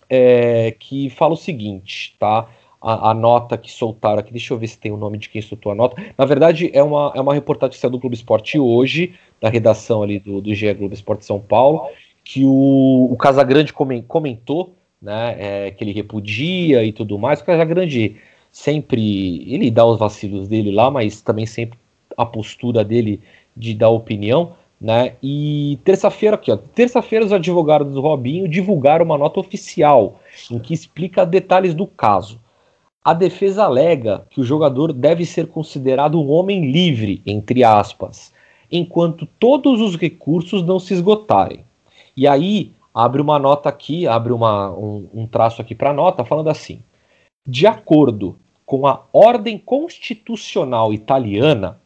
é, que fala o seguinte, tá? a, a, nota que soltaram aqui. Deixa eu ver se tem o nome de quem soltou a nota. Na verdade, é uma, é uma reportagem que saiu do Globo Esporte hoje, da redação ali do, do GE Globo Esporte São Paulo, que o, o Casagrande comentou, né, é, que ele repudia e tudo mais. O Casagrande sempre, ele dá os vacilos dele lá, mas também sempre a postura dele de dar opinião, né? E terça-feira aqui, terça-feira os advogados do Robinho divulgaram uma nota oficial em que explica detalhes do caso. A defesa alega que o jogador deve ser considerado um homem livre, entre aspas, enquanto todos os recursos não se esgotarem. E aí abre uma nota aqui, abre uma, um, um traço aqui para a nota, falando assim: de acordo com a ordem constitucional italiana,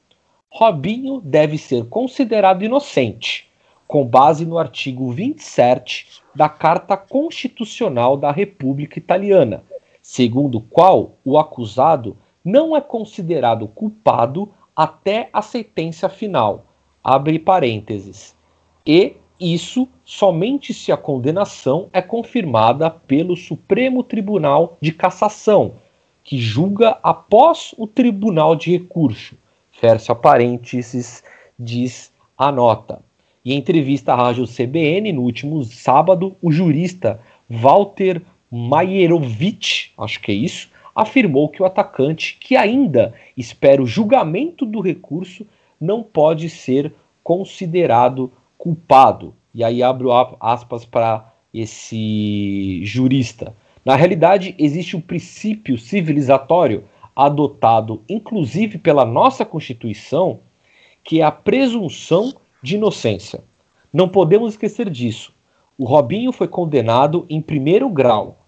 Robinho deve ser considerado inocente, com base no artigo 27 da Carta Constitucional da República Italiana, segundo o qual o acusado não é considerado culpado até a sentença final. Abre parênteses. E isso somente se a condenação é confirmada pelo Supremo Tribunal de Cassação, que julga após o Tribunal de Recurso. Fecha parênteses, diz a nota. E em entrevista à rádio CBN, no último sábado, o jurista Walter Maierovic, acho que é isso, afirmou que o atacante, que ainda espera o julgamento do recurso, não pode ser considerado culpado. E aí abro aspas para esse jurista. Na realidade, existe um princípio civilizatório adotado inclusive pela nossa Constituição, que é a presunção de inocência. Não podemos esquecer disso. O Robinho foi condenado em primeiro grau.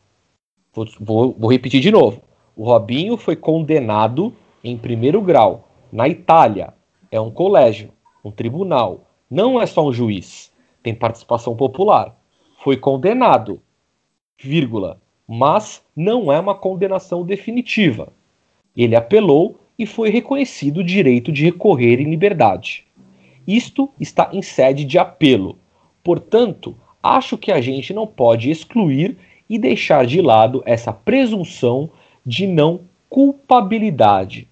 Vou, vou, vou repetir de novo. O Robinho foi condenado em primeiro grau na Itália. É um colégio, um tribunal. Não é só um juiz. Tem participação popular. Foi condenado, vírgula, mas não é uma condenação definitiva. Ele apelou e foi reconhecido o direito de recorrer em liberdade. Isto está em sede de apelo. Portanto, acho que a gente não pode excluir e deixar de lado essa presunção de não culpabilidade.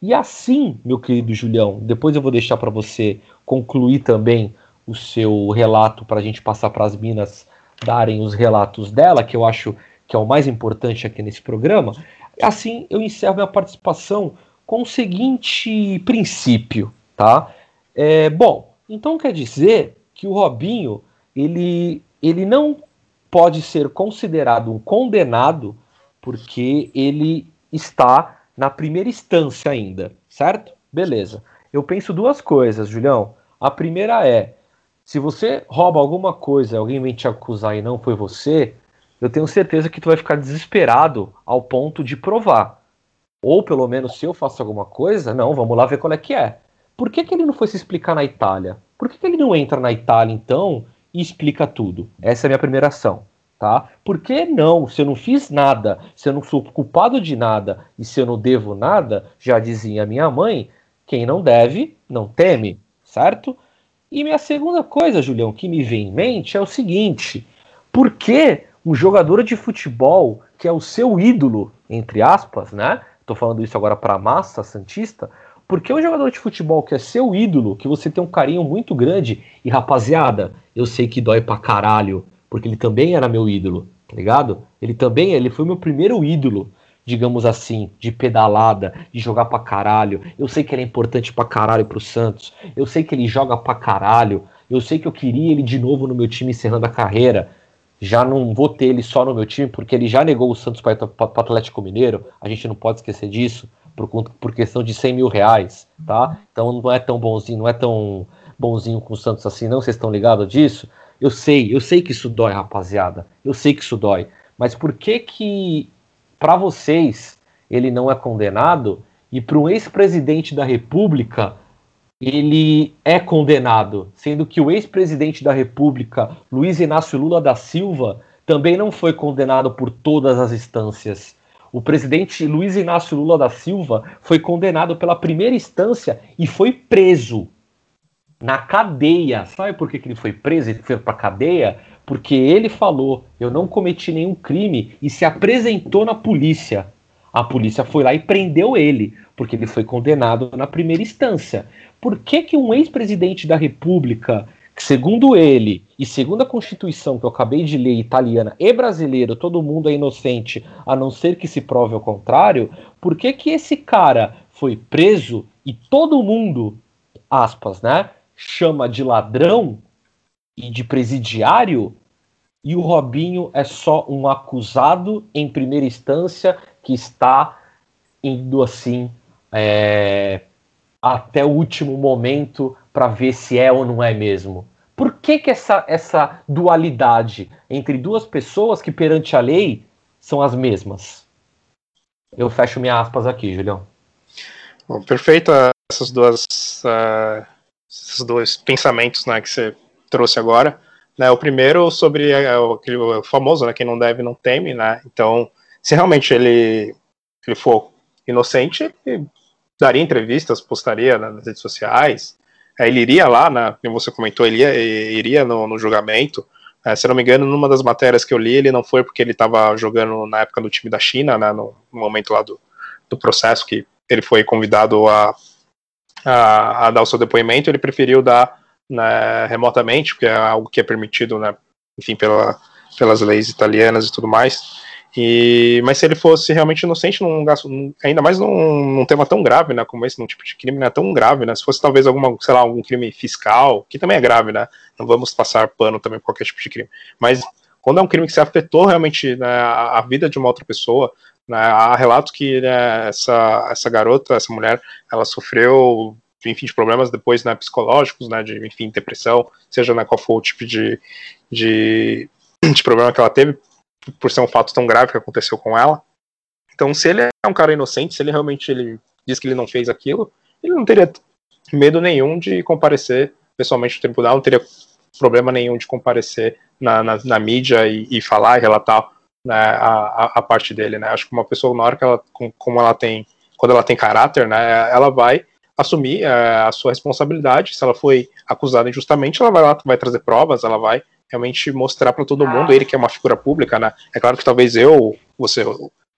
E assim, meu querido Julião, depois eu vou deixar para você concluir também o seu relato para a gente passar para as minas darem os relatos dela, que eu acho que é o mais importante aqui nesse programa. Assim, eu encerro minha participação com o seguinte princípio, tá? É, bom, então quer dizer que o Robinho ele, ele não pode ser considerado um condenado porque ele está na primeira instância ainda, certo? Beleza. Eu penso duas coisas, Julião. A primeira é, se você rouba alguma coisa, alguém vem te acusar e não foi você, eu tenho certeza que tu vai ficar desesperado ao ponto de provar. Ou pelo menos se eu faço alguma coisa, não, vamos lá ver qual é que é. Por que, que ele não foi se explicar na Itália? Por que, que ele não entra na Itália então e explica tudo? Essa é a minha primeira ação. Tá? Por que não? Se eu não fiz nada, se eu não sou culpado de nada e se eu não devo nada, já dizia minha mãe, quem não deve, não teme, certo? E minha segunda coisa, Julião, que me vem em mente é o seguinte: por que um jogador de futebol que é o seu ídolo, entre aspas, né? Tô falando isso agora para a massa santista, porque um jogador de futebol que é seu ídolo, que você tem um carinho muito grande, e rapaziada, eu sei que dói pra caralho, porque ele também era meu ídolo, tá ligado? Ele também, ele foi meu primeiro ídolo, digamos assim, de pedalada, de jogar pra caralho. Eu sei que ele é importante pra caralho pro Santos. Eu sei que ele joga pra caralho. Eu sei que eu queria ele de novo no meu time encerrando a carreira já não vou ter ele só no meu time, porque ele já negou o Santos para o Atlético Mineiro, a gente não pode esquecer disso, por, por questão de 100 mil reais, tá? Então não é tão bonzinho, não é tão bonzinho com o Santos assim, não, vocês estão ligados disso? Eu sei, eu sei que isso dói, rapaziada, eu sei que isso dói, mas por que que, para vocês, ele não é condenado, e para um ex-presidente da República ele é condenado, sendo que o ex-presidente da República, Luiz Inácio Lula da Silva, também não foi condenado por todas as instâncias. O presidente Luiz Inácio Lula da Silva foi condenado pela primeira instância e foi preso na cadeia. Sabe por que, que ele foi preso e foi para cadeia? Porque ele falou: eu não cometi nenhum crime e se apresentou na polícia. A polícia foi lá e prendeu ele, porque ele foi condenado na primeira instância. Por que, que um ex-presidente da República, que segundo ele e segundo a Constituição que eu acabei de ler, italiana e brasileira, todo mundo é inocente, a não ser que se prove o contrário, por que, que esse cara foi preso e todo mundo, aspas, né, chama de ladrão e de presidiário e o Robinho é só um acusado em primeira instância que está indo assim é, até o último momento para ver se é ou não é mesmo. Por que, que essa, essa dualidade entre duas pessoas que perante a lei são as mesmas? Eu fecho minhas aspas aqui, Julião.
Bom, perfeito essas duas uh, esses dois pensamentos né, que você trouxe agora. Né, o primeiro sobre é, aquele famoso, né, quem não deve não teme, né? Então, se realmente ele, ele for inocente, ele daria entrevistas, postaria nas redes sociais, é, ele iria lá, né, como você comentou, ele ia, iria no, no julgamento. É, se não me engano, numa das matérias que eu li, ele não foi porque ele estava jogando na época do time da China, né, no, no momento lá do, do processo que ele foi convidado a, a, a dar o seu depoimento, ele preferiu dar né, remotamente, porque é algo que é permitido, né, enfim, pela, pelas leis italianas e tudo mais. E, mas se ele fosse realmente inocente, num ainda mais num, num, tema tão grave, né, como esse, num tipo de crime né, tão grave, né, se fosse talvez alguma, sei lá, algum crime fiscal, que também é grave, né, não vamos passar pano também por qualquer tipo de crime, mas quando é um crime que se afetou realmente né, a, a, vida de uma outra pessoa, né, há relatos que né, essa, essa garota, essa mulher, ela sofreu enfim, de problemas depois né, psicológicos, né, de enfim, depressão, seja né, qual for o tipo de, de, de problema que ela teve, por ser um fato tão grave que aconteceu com ela. Então, se ele é um cara inocente, se ele realmente ele diz que ele não fez aquilo, ele não teria medo nenhum de comparecer pessoalmente no tribunal, não teria problema nenhum de comparecer na, na, na mídia e, e, falar e relatar né, a, a, parte dele, né? Acho que uma pessoa, na hora que ela, como ela tem, quando ela tem caráter, né, ela vai assumir é, a sua responsabilidade. Se ela foi acusada injustamente, ela vai lá, vai trazer provas, ela vai realmente mostrar para todo mundo, ele que é uma figura pública, né? É claro que talvez eu, você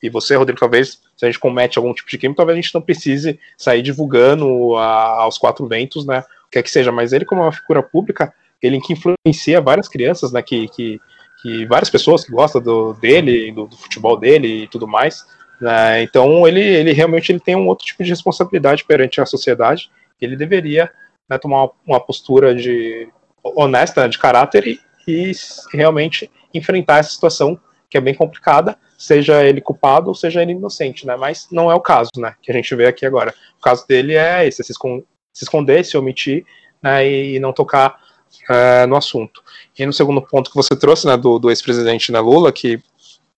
e você, Rodrigo, talvez se a gente comete algum tipo de crime, talvez a gente não precise sair divulgando a, aos quatro ventos, né? O que é que seja, mas ele como uma figura pública, ele que influencia várias crianças, né? Que, que, que várias pessoas que gostam do, dele, do, do futebol dele e tudo mais. Né? Então ele, ele realmente ele tem um outro tipo de responsabilidade perante a sociedade. Ele deveria né, tomar uma postura de honesta, de caráter e, e realmente enfrentar essa situação que é bem complicada, seja ele culpado ou seja ele inocente, né? Mas não é o caso, né? Que a gente vê aqui agora. O caso dele é esse, se, esconder, se omitir né, e não tocar uh, no assunto. E no segundo ponto que você trouxe, né, do, do ex-presidente né, Lula, que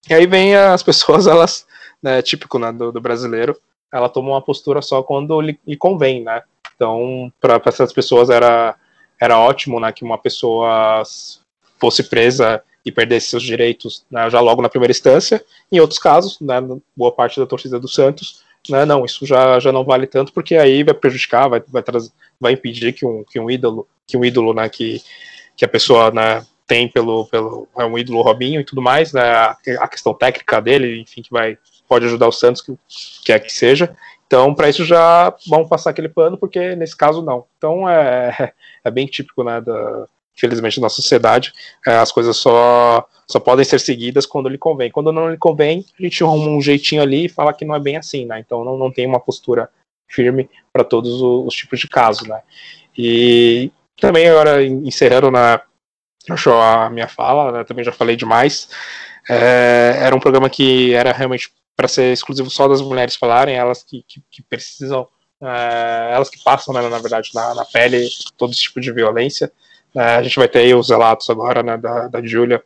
e aí vem as pessoas, elas, né, típico né, do, do, brasileiro, ela toma uma postura só quando lhe, lhe convém, né? Então, para essas pessoas era, era ótimo, né, que uma pessoa fosse presa e perdesse seus direitos né, já logo na primeira instância. Em outros casos, né, boa parte da torcida do Santos, né, não, isso já, já não vale tanto, porque aí vai prejudicar, vai, vai, trazer, vai impedir que um, que um ídolo, que um ídolo, né, que, que a pessoa, né, tem pelo, pelo é um ídolo Robinho e tudo mais, né, a questão técnica dele, enfim, que vai pode ajudar o Santos, que quer que seja. Então, para isso já vamos passar aquele pano, porque nesse caso não. Então, é, é bem típico, né, da, infelizmente, nossa sociedade. É, as coisas só, só podem ser seguidas quando lhe convém. Quando não lhe convém, a gente arruma um jeitinho ali e fala que não é bem assim, né? Então, não, não tem uma postura firme para todos os, os, tipos de casos, né? E também, agora, encerrando na, achou a minha fala, né, também já falei demais. É, era um programa que era realmente para ser exclusivo só das mulheres falarem, elas que, que, que precisam, é, elas que passam, né, na verdade, na, na, pele todo esse tipo de violência. É, a gente vai ter aí os relatos agora né, da, da Júlia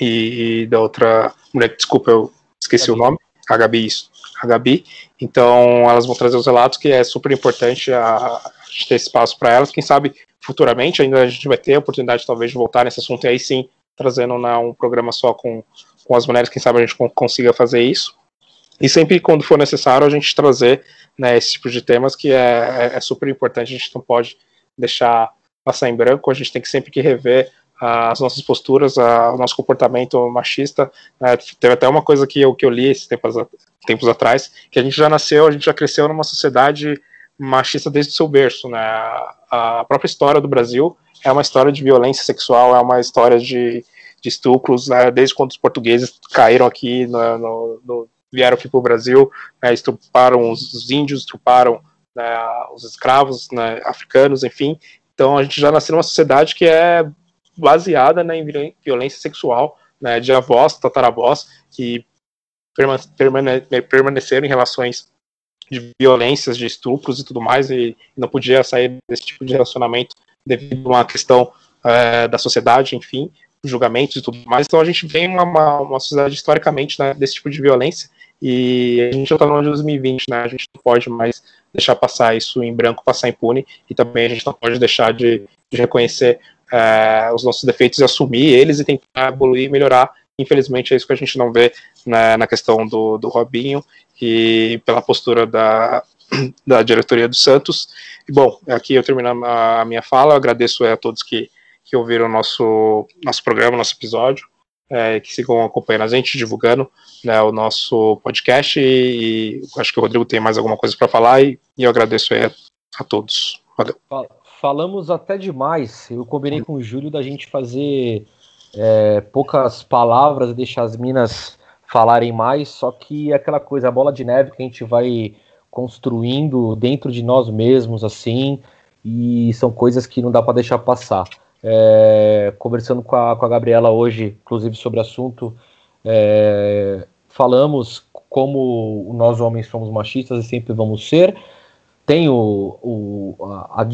e, da outra mulher, desculpa, eu esqueci Gabi. o nome, a Gabi, isso, a Gabi. Então, elas vão trazer os relatos, que é super importante a, a gente ter espaço para elas. Quem sabe futuramente ainda a gente vai ter a oportunidade talvez de voltar nesse assunto e aí sim trazendo né, um programa só com, com as mulheres, quem sabe a gente consiga fazer isso. E sempre quando for necessário a gente trazer né, esse tipo de temas que é, é, é super importante, a gente não pode deixar passar em branco, a gente tem que sempre que rever as nossas posturas, a, o nosso comportamento machista. Né? Teve até uma coisa que eu, que eu li esses tempos, tempos atrás, que a gente já nasceu, a gente já cresceu numa sociedade machista desde o seu berço. Né? A própria história do Brasil é uma história de violência sexual, é uma história de, de estupros, né? desde quando os portugueses caíram aqui, no, no, no vieram aqui para o Brasil, né? estuparam os, os índios, estuparam né, os escravos né, africanos, enfim. Então a gente já nasceu numa sociedade que é baseada né, em violência sexual né, de avós, tataravós, que permane permaneceram em relações de violências, de estupros e tudo mais, e não podia sair desse tipo de relacionamento devido a uma questão é, da sociedade, enfim, julgamentos e tudo mais. Então a gente vem uma, uma, sociedade historicamente né, desse tipo de violência, e a gente já está no ano de 2020, né? A gente não pode mais deixar passar isso em branco, passar impune, e também a gente não pode deixar de, de reconhecer é, os nossos defeitos e assumir eles e tentar evoluir e melhorar. Infelizmente é isso que a gente não vê na, na questão do, do Robinho e pela postura da, da diretoria do Santos. E, bom, aqui eu termino a, minha fala, eu agradeço a todos que, que ouviram o nosso, nosso programa, nosso episódio, é, que sigam acompanhando a gente, divulgando né, o nosso podcast e, e, acho que o Rodrigo tem mais alguma coisa para falar e, e, eu agradeço a, a todos. Valeu
falamos até demais. Eu combinei com o Júlio da gente fazer é, poucas palavras deixar as minas falarem mais, só que é aquela coisa, a bola de neve que a gente vai construindo dentro de nós mesmos, assim, e são coisas que não dá para deixar passar. É, conversando com a, com a Gabriela hoje, inclusive sobre assunto, é, falamos como nós homens somos machistas e sempre vamos ser, tem o, o a,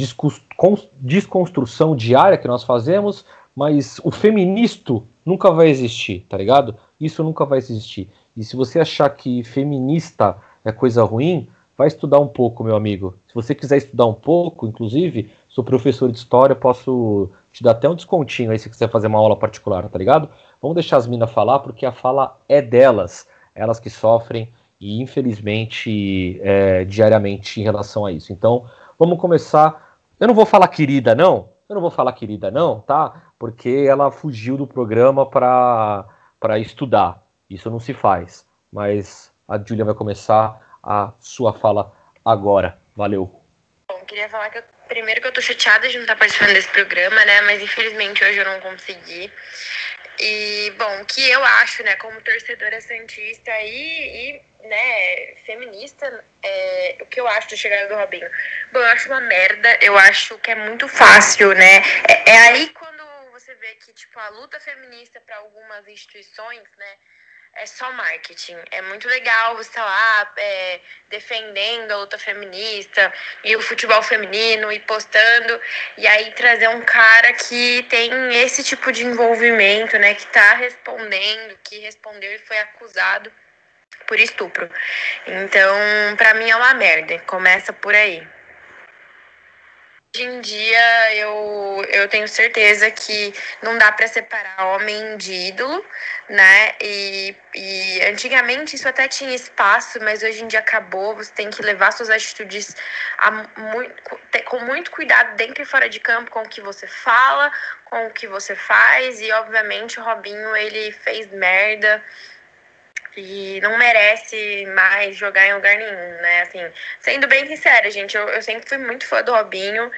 desconstrução diária que nós fazemos, mas o feministo nunca vai existir, tá ligado? Isso nunca vai existir. E se você achar que feminista é coisa ruim, vai estudar um pouco, meu amigo. Se você quiser estudar um pouco, inclusive, sou professor de história, posso te dar até um descontinho aí se quiser fazer uma aula particular, tá ligado? Vamos deixar as minas falar, porque a fala é delas, elas que sofrem, e infelizmente é, diariamente em relação a isso. Então, vamos começar. Eu não vou falar querida, não. Eu não vou falar querida, não, tá? Porque ela fugiu do programa para estudar. Isso não se faz. Mas a Júlia vai começar a sua fala agora. Valeu.
Queria falar que eu, primeiro que eu tô chateada de não estar participando desse programa, né? Mas infelizmente hoje eu não consegui. E, bom, que eu acho, né, como torcedora santista e, e né, feminista, é, o que eu acho da chegada do Robinho? Bom, eu acho uma merda, eu acho que é muito fácil, né? É, é aí quando você vê que, tipo, a luta feminista para algumas instituições, né, é só marketing. É muito legal você estar lá é, defendendo a luta feminista e o futebol feminino e postando, e aí trazer um cara que tem esse tipo de envolvimento, né, que tá respondendo, que respondeu e foi acusado por estupro. Então, para mim é uma merda. Começa por aí. Hoje em dia eu, eu tenho certeza que não dá para separar homem de ídolo, né? E, e antigamente isso até tinha espaço, mas hoje em dia acabou. Você tem que levar suas atitudes a, muito, com muito cuidado dentro e fora de campo com o que você fala, com o que você faz. E obviamente o Robinho ele fez merda e não merece mais jogar em lugar nenhum, né? Assim, sendo bem sincera, gente, eu, eu sempre fui muito fã do Robinho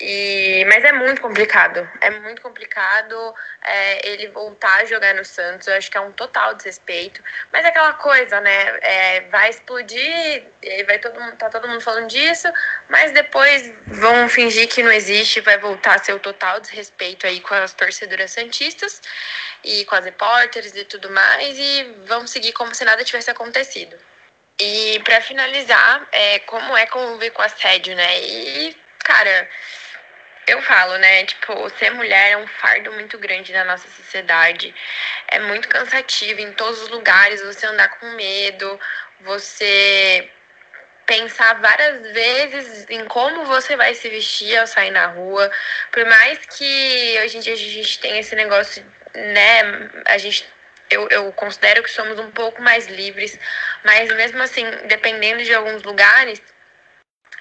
e, mas é muito complicado. É muito complicado é, ele voltar a jogar no Santos. Eu acho que é um total desrespeito. Mas é aquela coisa, né? É, vai explodir, vai todo mundo, tá todo mundo falando disso, mas depois vão fingir que não existe, vai voltar a ser o total desrespeito aí com as torcedoras santistas e com as repórteres e tudo mais. E vamos seguir como se nada tivesse acontecido. E para finalizar, é, como é conviver com assédio, né? E, cara, eu falo, né? Tipo, ser mulher é um fardo muito grande na nossa sociedade. É muito cansativo em todos os lugares, você andar com medo, você pensar várias vezes em como você vai se vestir ao sair na rua. Por mais que hoje em dia a gente tenha esse negócio, né? A gente eu, eu considero que somos um pouco mais livres, mas mesmo assim, dependendo de alguns lugares,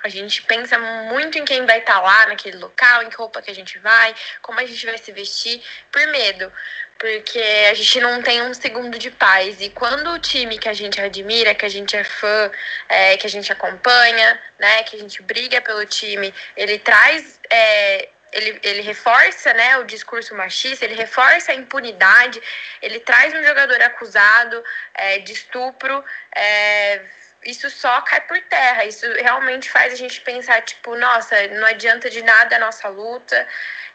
A gente pensa muito em quem vai estar tá lá naquele local, em que roupa que a gente vai, como a gente vai se vestir, por medo. Porque a gente não tem um segundo de paz. E quando o time que a gente admira, que a gente é fã, é, que a gente acompanha, né, que a gente briga pelo time, ele traz. É, ele, ele reforça né, o discurso machista, ele reforça a impunidade, ele traz um jogador acusado é, de estupro, é, isso só cai por terra. Isso realmente faz a gente pensar, tipo, nossa, não adianta de nada a nossa luta.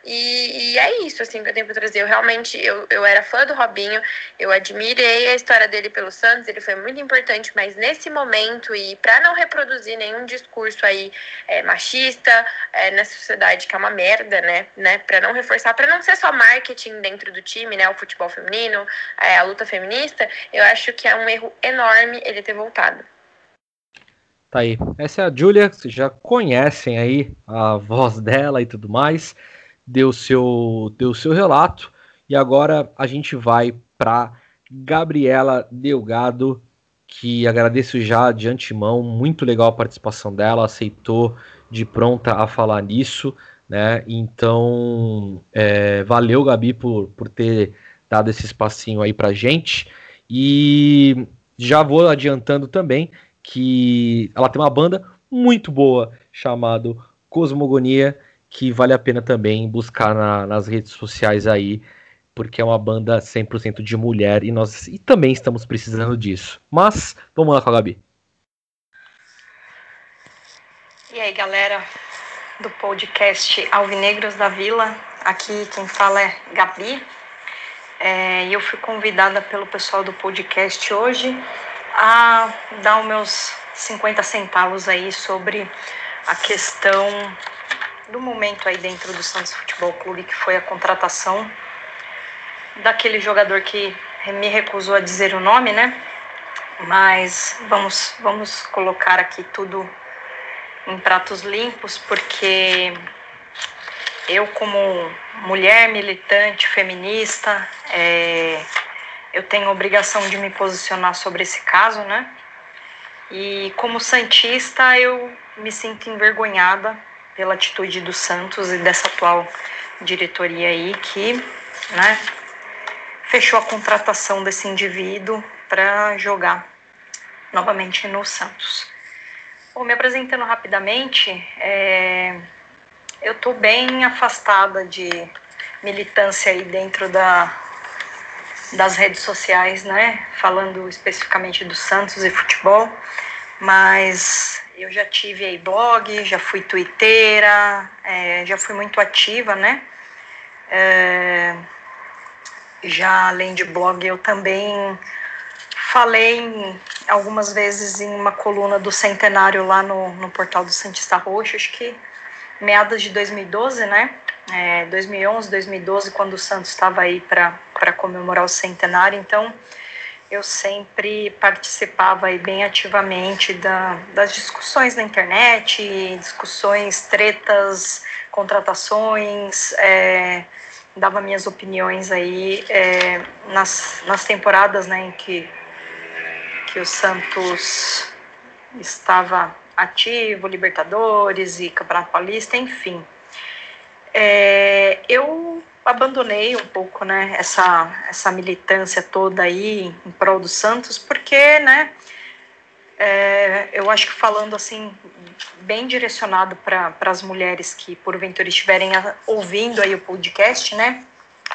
E, e, é isso, assim, que eu tenho pra trazer. Eu realmente, eu, eu era fã do Robinho, eu admirei a história dele pelo Santos, ele foi muito importante, mas nesse momento, e para não reproduzir nenhum discurso aí é, machista é, nessa sociedade que é uma merda, né, né, para não reforçar, para não ser só marketing dentro do time, né, o futebol feminino, é, a luta feminista, eu acho que é um erro enorme ele ter voltado.
Tá aí. Essa é a Julia, vocês já conhecem aí a voz dela e tudo mais. Deu seu deu seu relato e agora a gente vai para Gabriela Delgado, que agradeço já de antemão, muito legal a participação dela, aceitou de pronta a falar nisso, né? Então, é, valeu, Gabi, por, por ter dado esse espacinho aí pra gente. E já vou adiantando também que ela tem uma banda muito boa chamado Cosmogonia, que vale a pena também buscar na, nas redes sociais aí, porque é uma banda 100% de mulher e nós e também estamos precisando disso. Mas vamos lá com a Gabi.
E aí, galera do podcast Alvinegros da Vila, aqui quem fala é Gabi. É, e eu fui convidada pelo pessoal do podcast hoje a dar os meus 50 centavos aí sobre a questão do momento aí dentro do Santos Futebol Clube, que foi a contratação daquele jogador que me recusou a dizer o nome, né? Mas vamos, vamos colocar aqui tudo em pratos limpos, porque eu, como mulher militante, feminista, é, eu tenho obrigação de me posicionar sobre esse caso, né? E como santista, eu me sinto envergonhada pela atitude do Santos e dessa atual diretoria aí que, né, fechou a contratação desse indivíduo para jogar novamente no Santos. Bom, me apresentando rapidamente, é, eu estou bem afastada de militância aí dentro da, das redes sociais, né? Falando especificamente do Santos e futebol, mas eu já tive aí blog, já fui twitteira, é, já fui muito ativa, né? É, já além de blog, eu também falei algumas vezes em uma coluna do centenário lá no, no portal do Santista Roxo, acho que meados de 2012, né? É, 2011, 2012, quando o Santos estava aí para comemorar o centenário, então eu sempre participava aí bem ativamente da, das discussões na internet, discussões, tretas, contratações, é, dava minhas opiniões aí é, nas, nas temporadas né, em que, que o Santos estava ativo, Libertadores e Campeonato Paulista, enfim. É, eu abandonei um pouco, né, essa, essa militância toda aí em prol do Santos, porque, né, é, eu acho que falando assim, bem direcionado para as mulheres que porventura estiverem ouvindo aí o podcast, né,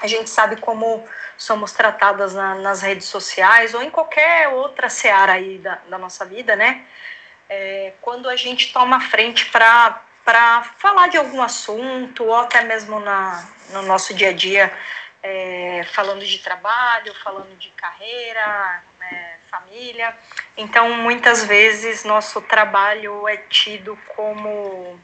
a gente sabe como somos tratadas na, nas redes sociais ou em qualquer outra seara aí da, da nossa vida, né, é, quando a gente toma frente para para falar de algum assunto, ou até mesmo na, no nosso dia a dia, é, falando de trabalho, falando de carreira, é, família. Então, muitas vezes, nosso trabalho é tido como.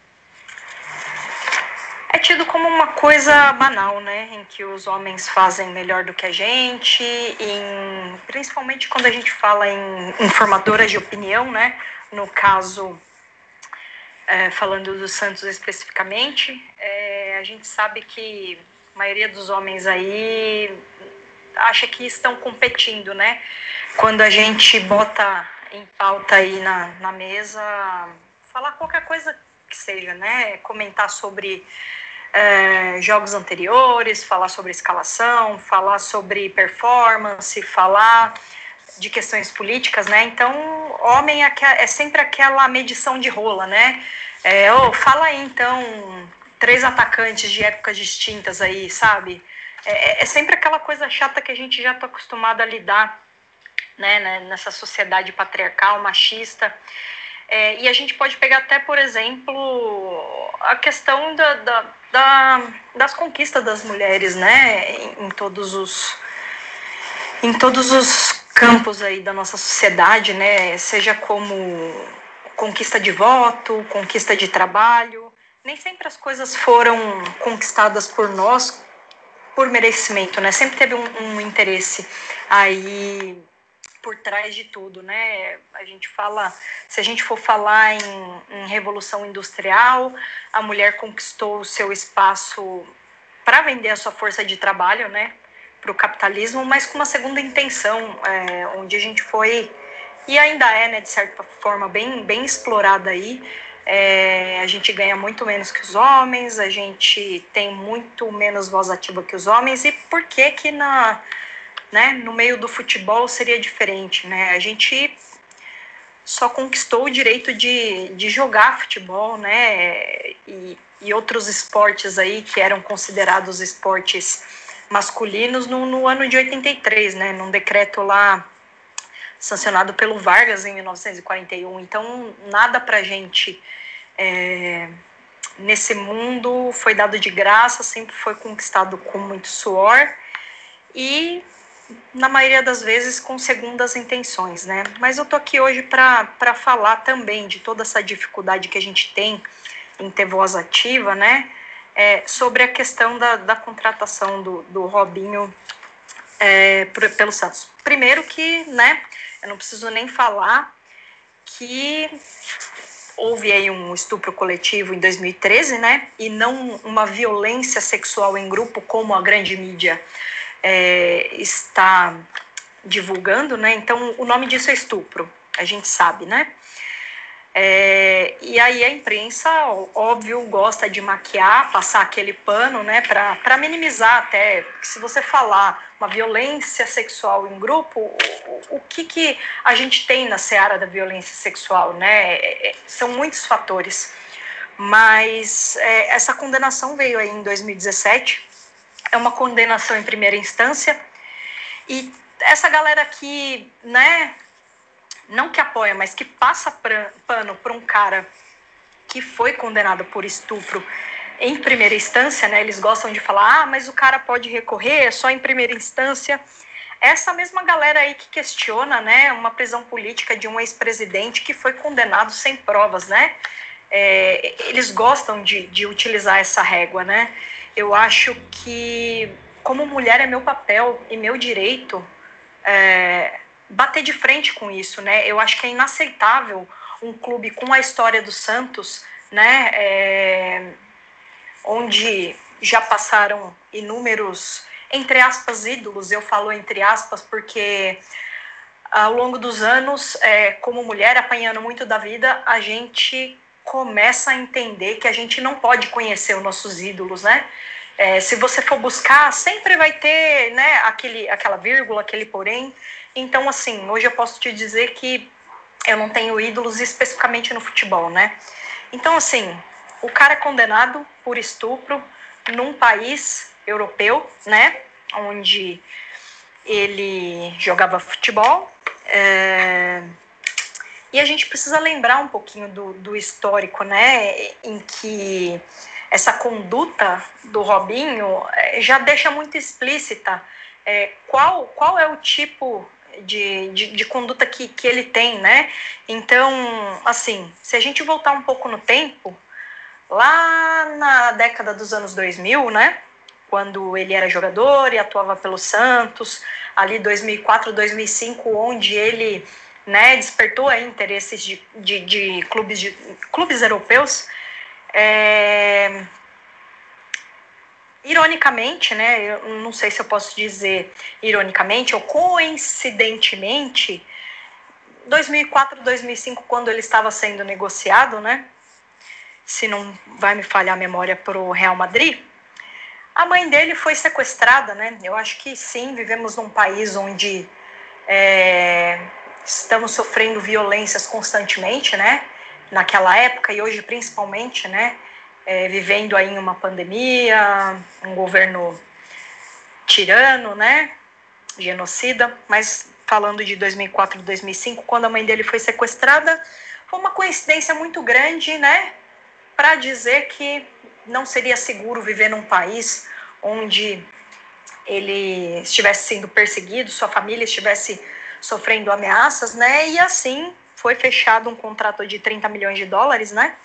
É tido como uma coisa banal, né? Em que os homens fazem melhor do que a gente, em, principalmente quando a gente fala em informadoras de opinião, né? No caso, é, falando do Santos especificamente, é, a gente sabe que a maioria dos homens aí acha que estão competindo, né? Quando a gente bota em pauta aí na, na mesa falar qualquer coisa que seja, né? Comentar sobre é, jogos anteriores, falar sobre escalação, falar sobre performance, falar de questões políticas, né? Então, homem é, é sempre aquela medição de rola, né? É, oh, fala aí, então, três atacantes de épocas distintas aí, sabe? É, é sempre aquela coisa chata que a gente já está acostumado a lidar, né? né nessa sociedade patriarcal, machista. É, e a gente pode pegar até, por exemplo, a questão da, da, da das conquistas das mulheres, né, em, em, todos os em todos os campos aí da nossa sociedade, né, seja como conquista de voto, conquista de trabalho, nem sempre as coisas foram conquistadas por nós por merecimento, né, sempre teve um, um interesse aí por trás de tudo, né? A gente fala, se a gente for falar em, em revolução industrial, a mulher conquistou o seu espaço para vender a sua força de trabalho, né? Para o capitalismo, mas com uma segunda intenção, é, onde a gente foi e ainda é, né? De certa forma, bem, bem explorada aí. É, a gente ganha muito menos que os homens, a gente tem muito menos voz ativa que os homens, e por que que na né, no meio do futebol seria diferente, né? A gente só conquistou o direito de, de jogar futebol, né? E, e outros esportes aí que eram considerados esportes masculinos no, no ano de 83, né? Num decreto lá sancionado pelo Vargas em 1941. Então, nada pra gente é, nesse mundo foi dado de graça, sempre foi conquistado com muito suor. E na maioria das vezes com segundas intenções, né? Mas eu tô aqui hoje para falar também de toda essa dificuldade que a gente tem em ter voz ativa, né? É, sobre a questão da, da contratação do, do Robinho é, por, pelo Santos. Primeiro que, né, eu não preciso nem falar que houve aí um estupro coletivo em 2013, né, e não uma violência sexual em grupo como a grande mídia é, está divulgando, né? Então, o nome disso é estupro, a gente sabe, né? É, e aí a imprensa, óbvio, gosta de maquiar, passar aquele pano, né, para minimizar até. Se você falar uma violência sexual em grupo, o, o, que, que a gente tem na seara da violência sexual, né? É, é são muitos fatores. Mas é, essa condenação veio aí em 2017 é uma condenação em primeira instância. E essa galera que, né, não que apoia, mas que passa pano para um cara que foi condenado por estupro em primeira instância, né? Eles gostam de falar, ah, mas o cara pode recorrer, é só em primeira instância. Essa mesma galera aí que questiona, né, uma prisão política de um ex-presidente que foi condenado sem provas, né? É, eles gostam de, de utilizar essa régua, né? eu acho que, como mulher, é meu papel e meu direito é, bater de frente com isso, né? Eu acho que é inaceitável um clube com a história do Santos, né? É, onde já passaram inúmeros, entre aspas, ídolos, eu falo entre aspas, porque ao longo dos anos, é, como mulher, apanhando muito da vida, a gente começa a entender que a gente não pode conhecer os nossos ídolos, né? É, se você for buscar, sempre vai ter né, aquele, aquela vírgula, aquele porém. Então, assim, hoje eu posso te dizer que eu não tenho ídolos especificamente no futebol, né? Então, assim, o cara é condenado por estupro num país europeu, né? Onde ele jogava futebol. É, e a gente precisa lembrar um pouquinho do, do histórico, né, em que essa conduta do Robinho eh, já deixa muito explícita é, qual, qual é o tipo de, de, de, conduta que, que ele tem, né? Então, assim, se a gente voltar um pouco no tempo, lá na década dos anos 2000, né? Quando ele era jogador e atuava pelo Santos, ali 2004, 2005, onde ele né, despertou aí interesses de, de, de clubes, de clubes europeus. É, ironicamente, né, eu não sei se eu posso dizer ironicamente ou coincidentemente, 2004, 2005, quando ele estava sendo negociado, né? Se não vai me falhar a memória para o Real Madrid, a mãe dele foi sequestrada, né? Eu acho que sim, vivemos num país onde é, estamos sofrendo violências constantemente, né? Naquela época e hoje principalmente, né? É, vivendo aí uma pandemia, um governo tirano, né? Genocida, mas falando de 2004 e 2005, quando a mãe dele foi sequestrada, foi uma coincidência muito grande, né? Para dizer que não seria seguro viver num país onde ele estivesse sendo perseguido, sua família estivesse sofrendo ameaças, né? E assim foi fechado um contrato de 30 milhões de dólares, né?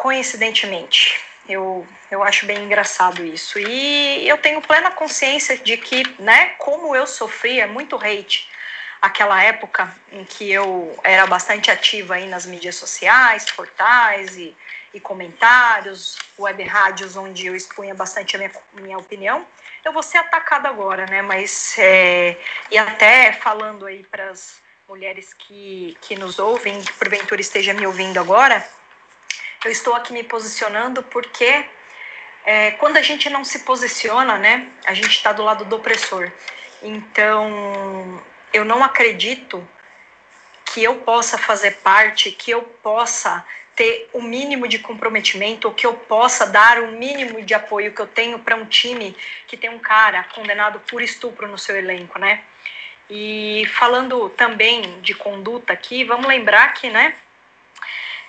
Coincidentemente, eu, eu acho bem engraçado isso. E eu tenho plena consciência de que, né, como eu sofria muito hate aquela época em que eu era bastante ativa aí nas mídias sociais, portais e, e comentários, web rádios, onde eu expunha bastante a minha, minha opinião, eu vou ser atacada agora, né? Mas, é, e até falando aí para as mulheres que, que nos ouvem, que porventura esteja me ouvindo agora, eu estou aqui me posicionando porque é, quando a gente não se posiciona, né, a gente está do lado do opressor. Então, eu não acredito que eu possa fazer parte, que eu possa ter o mínimo de comprometimento, ou que eu possa dar o mínimo de apoio que eu tenho para um time que tem um cara condenado por estupro no seu elenco, né? E falando também de conduta aqui, vamos lembrar que, né,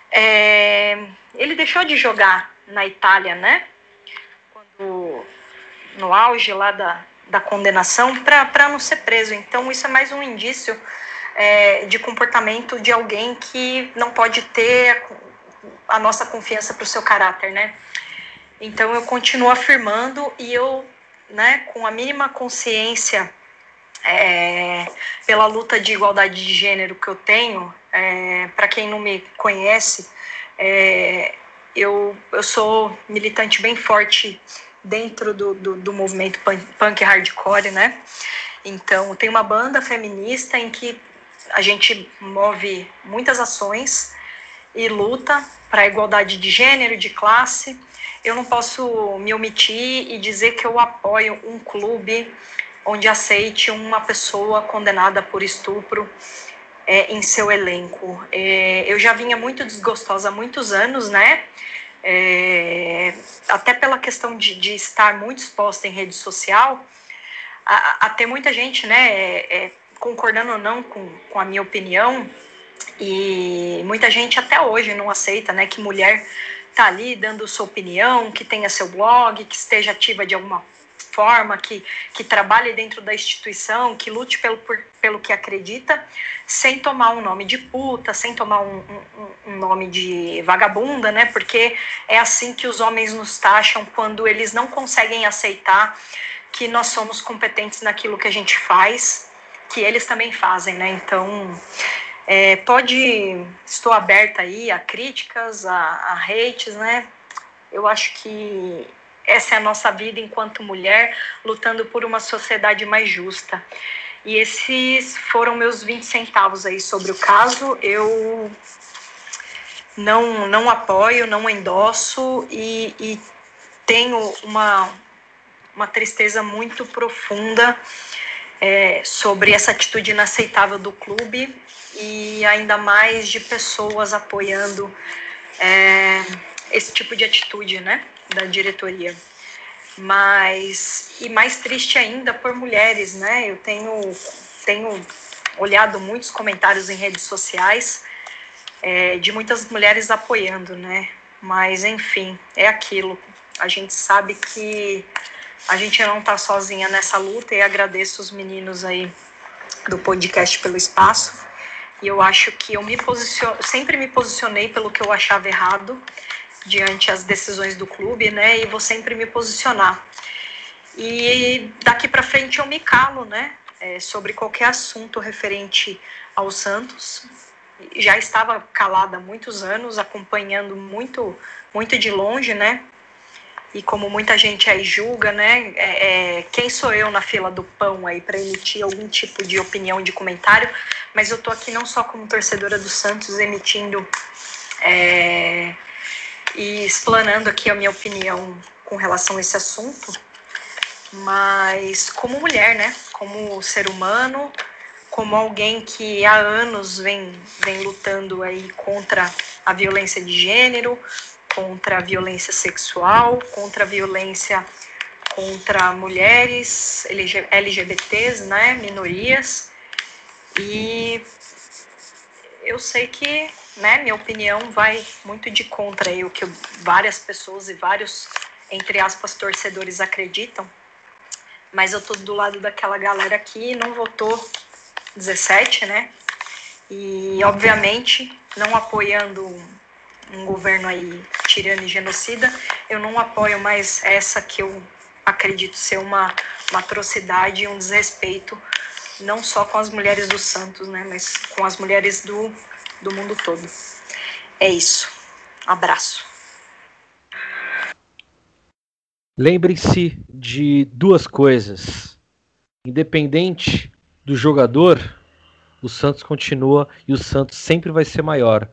é, deixou de jogar na Itália, né? Quando, no auge lá da, da condenação, para não ser preso. Então, isso é mais um indício é, de comportamento de alguém que não pode ter a nossa confiança para o seu caráter, né? Então, eu continuo afirmando e eu, né, com a mínima consciência é, pela luta de igualdade de gênero que eu tenho, é, para quem não me conhece, é, eu, eu sou militante bem forte dentro do, do, do movimento punk, punk, hardcore, né? Então, tem uma banda feminista em que a gente move muitas ações e luta para a igualdade de gênero, de classe. Eu não posso me omitir e dizer que eu apoio um clube onde aceite uma pessoa condenada por estupro é, em seu elenco. É, eu já vinha muito desgostosa há muitos anos, né? É, até pela questão de, de, estar muito exposta em rede social, a, ter muita gente, né, é, é, concordando ou não com, com a minha opinião, e muita gente até hoje não aceita, né, que mulher tá ali dando sua opinião, que tenha seu blog, que esteja ativa de alguma forma, que, que trabalhe dentro da instituição, que lute pelo, por, pelo que acredita, sem tomar um nome de puta, sem tomar um, um, um, nome de vagabunda, né? Porque é assim que os homens nos taxam quando eles não conseguem aceitar que nós somos competentes naquilo que a gente faz, que eles também fazem, né? Então, é, pode. Estou aberta aí a críticas, a, a hates, né? Eu acho que essa é a nossa vida enquanto mulher, lutando por uma sociedade mais justa. E esses foram meus 20 centavos aí sobre o caso. Eu não, não apoio, não endosso e, e tenho uma, uma tristeza muito profunda é, sobre essa atitude inaceitável do clube e ainda mais de pessoas apoiando é, esse tipo de atitude, né? da diretoria. Mas, e mais triste ainda por mulheres, né? Eu tenho, tenho olhado muitos comentários em redes sociais é, de muitas mulheres apoiando, né? Mas, enfim, é aquilo. A gente sabe que a gente não está sozinha nessa luta e agradeço os meninos aí do podcast pelo espaço. E eu acho que eu me posiciono, sempre me posicionei pelo que eu achava errado diante as decisões do clube, né? E vou sempre me posicionar. E daqui para frente eu me calo, né? É, sobre qualquer assunto referente ao Santos. Já estava calada há muitos anos, acompanhando muito, muito de longe, né? e como muita gente aí julga, né? É, é, quem sou eu na fila do pão aí para emitir algum tipo de opinião, de comentário? Mas eu tô aqui não só como torcedora do Santos emitindo é, e explanando aqui a minha opinião com relação a esse assunto, mas como mulher, né? Como ser humano, como alguém que há anos vem, vem lutando aí contra a violência de gênero, contra a violência sexual, contra a violência contra mulheres, LGBTs, né, minorias. E eu sei que, né, minha opinião vai muito de contra aí o que várias pessoas e vários, entre aspas, torcedores acreditam. Mas eu tô do lado daquela galera aqui, não votou 17, né? E, obviamente, não apoiando um governo aí tirano e genocida, eu não apoio mais essa que eu acredito ser uma, uma atrocidade e um desrespeito, não só com as mulheres do Santos, né, mas com as mulheres do, do mundo todo. É isso. Abraço.
Lembre-se de duas coisas. Independente do jogador, o Santos continua e o Santos sempre vai ser maior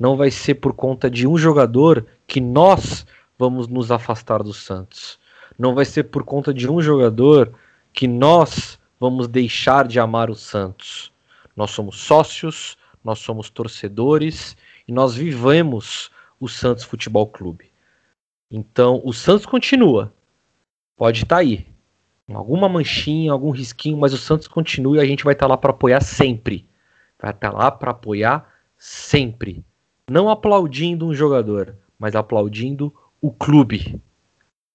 não vai ser por conta de um jogador que nós vamos nos afastar do Santos. Não vai ser por conta de um jogador que nós vamos deixar de amar o Santos. Nós somos sócios, nós somos torcedores e nós vivemos o Santos Futebol Clube. Então, o Santos continua. Pode estar tá aí. Alguma manchinha, algum risquinho, mas o Santos continua e a gente vai estar tá lá para apoiar sempre. Vai estar tá lá para apoiar sempre não aplaudindo um jogador, mas aplaudindo o clube.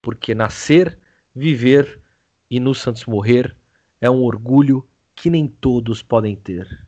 Porque nascer, viver e no Santos morrer é um orgulho que nem todos podem ter.